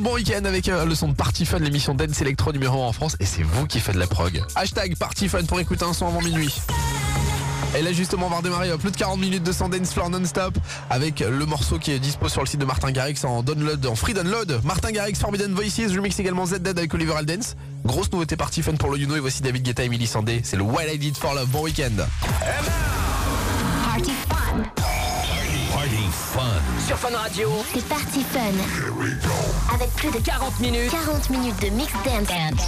Bon week-end avec euh, le son de Party Fun, l'émission Dance Electro numéro 1 en France. Et c'est vous qui faites la prog. Hashtag Party Fun pour écouter un son avant minuit. Et là justement on va redémarrer euh, plus de 40 minutes de son dance floor non-stop avec le morceau qui est dispo sur le site de Martin Garrix en download, en free download. Martin Garrix, Forbidden Voices, je mixe également Z Dead avec Oliver Aldens. Grosse nouveauté Party Fun pour le Juno et voici David Guetta et Emily Sandé. C'est le What I Did for Love. Bon week-end. Party Fun. Party Fun. Sur Fun Radio. C'est Party Fun. Avec plus de 40 minutes. 40 minutes de mix dance.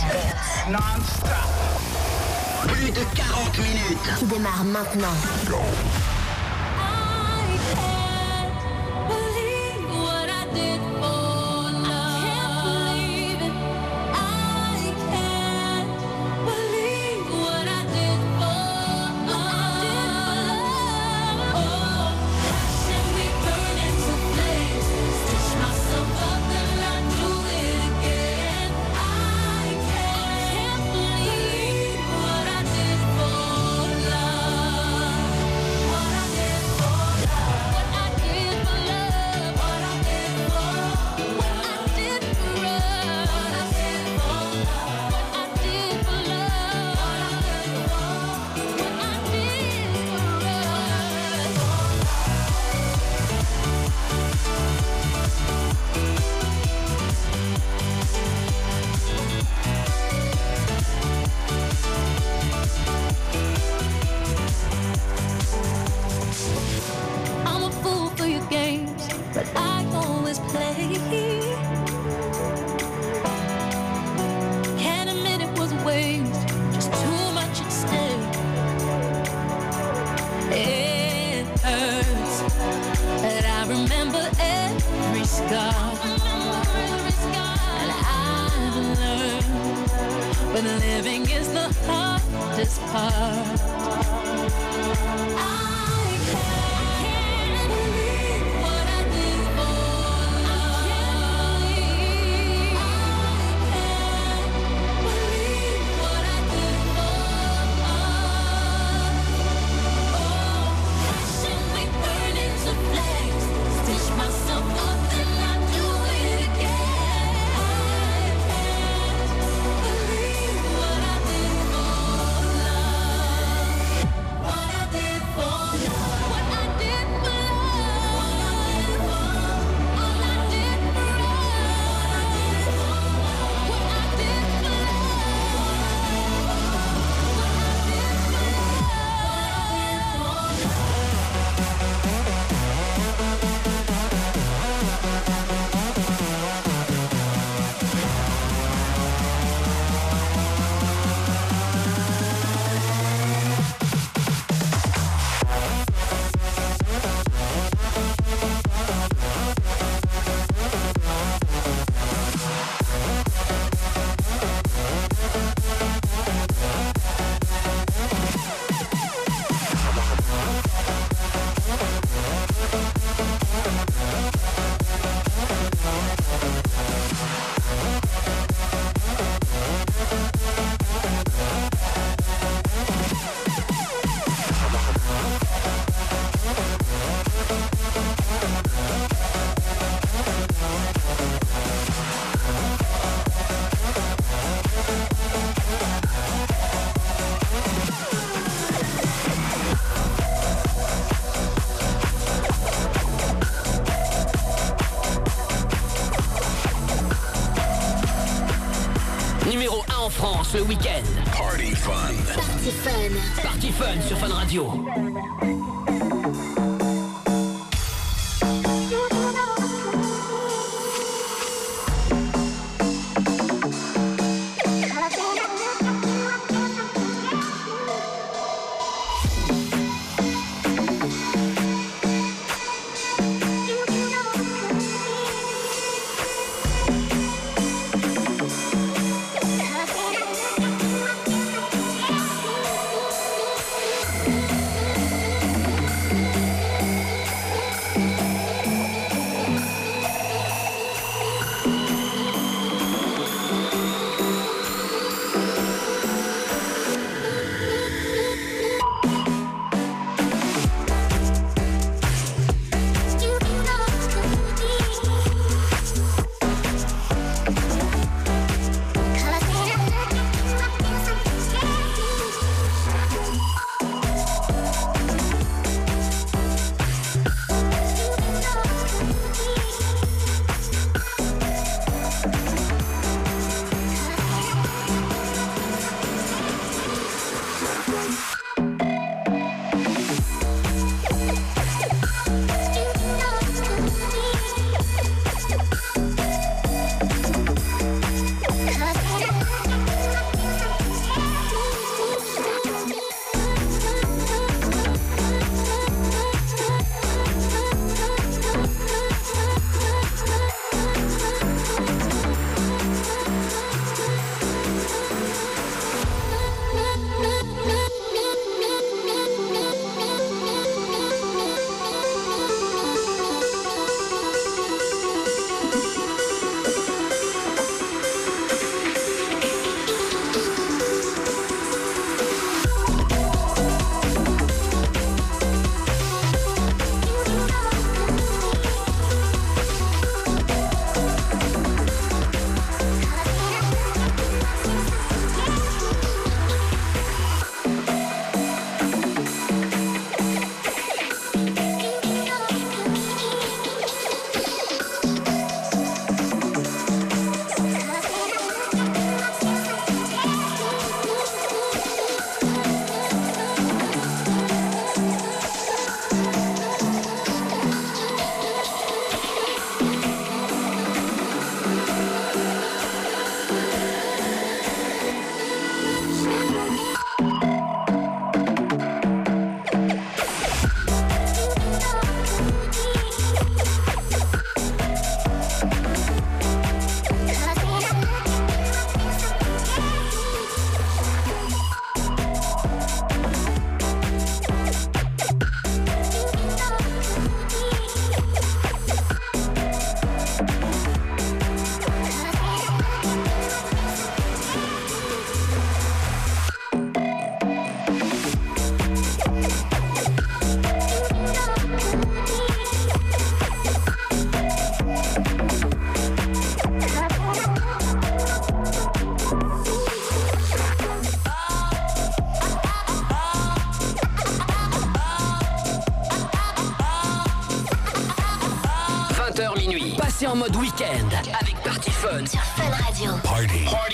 Plus de 40 minutes. Qui démarre maintenant. week-end. Party Fun. Party Fun. Party Fun sur Fun Radio. Bye. mode week-end avec Party Fun sur Fun Radio. Party.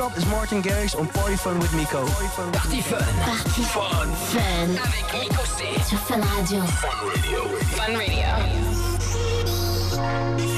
up? It's Martin Garrix on Party Fun with Miko. Party Fun. Party Fun. Fun. Avec Miko C. Sur Fun Radio. Fun Radio. Fun Radio. Fun Radio.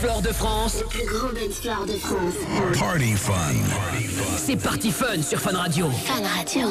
floor de France. Le plus grand dance de France. Party Fun. C'est Party Fun sur Fun Radio. Fun Radio.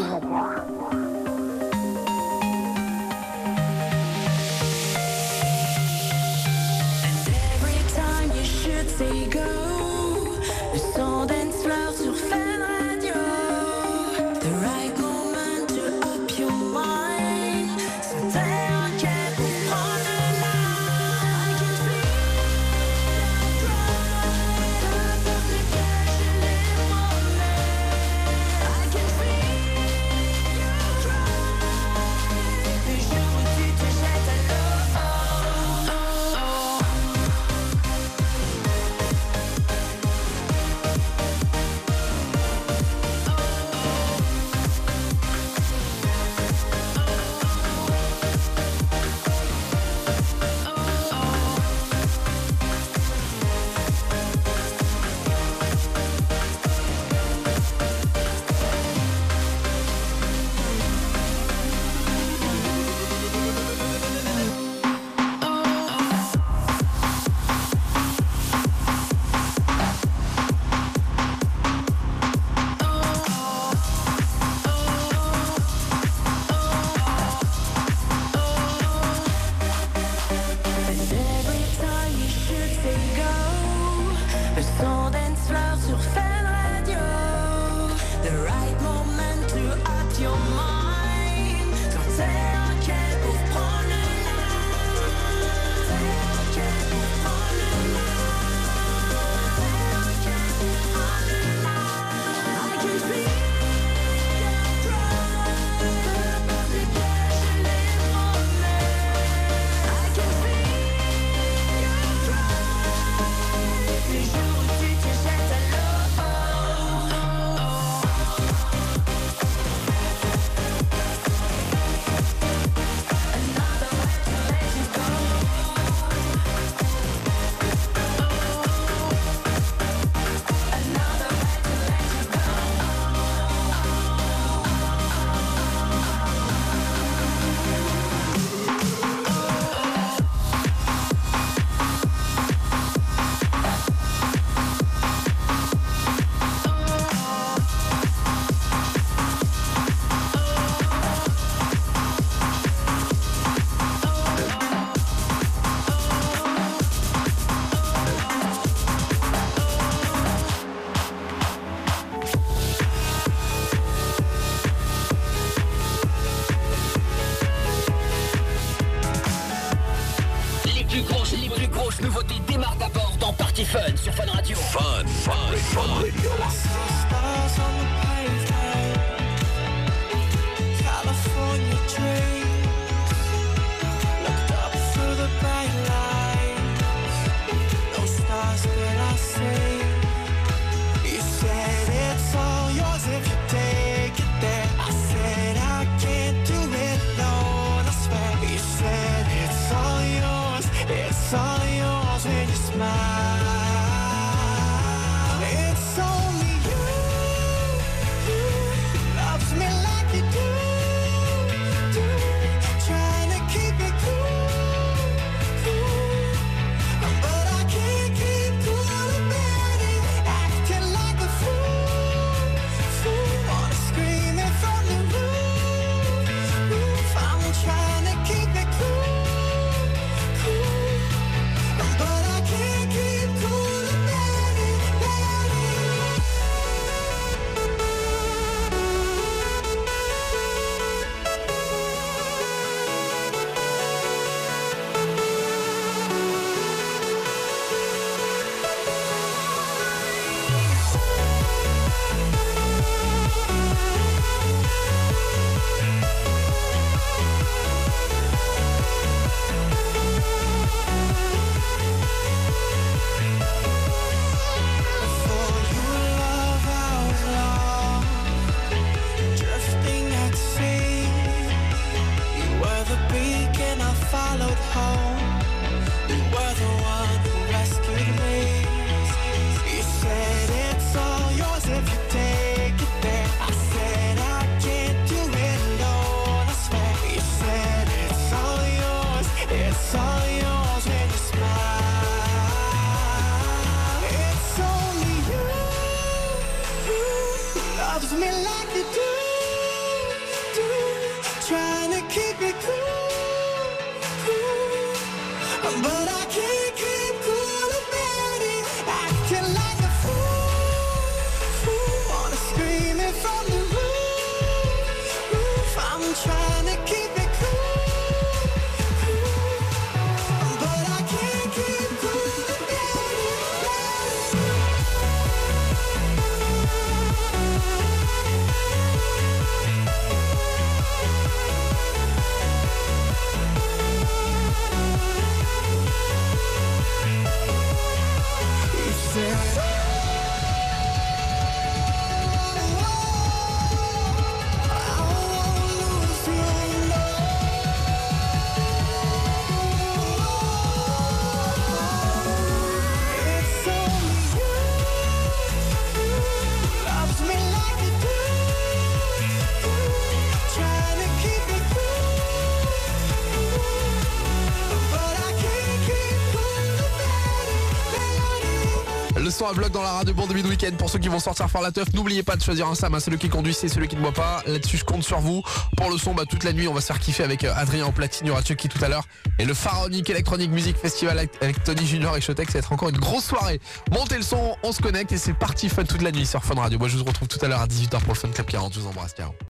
Son à bloc dans la radio pour début de week-end. Pour ceux qui vont sortir faire la teuf, n'oubliez pas de choisir un Sam. hein. Celui qui conduit, c'est celui qui ne boit pas. Là-dessus, je compte sur vous. Pour le son, bah, toute la nuit, on va se faire kiffer avec euh, Adrien en platine. Y aura Chucky tout à l'heure. Et le Pharaonic Electronic Music Festival avec- Tony Junior et Showtech, ça va être encore une grosse soirée. Montez le son, on se connecte et c'est parti fun toute la nuit sur Fun Radio. Moi, je vous retrouve tout à l'heure à 18h pour le Fun Club 40. Je vous embrasse, ciao.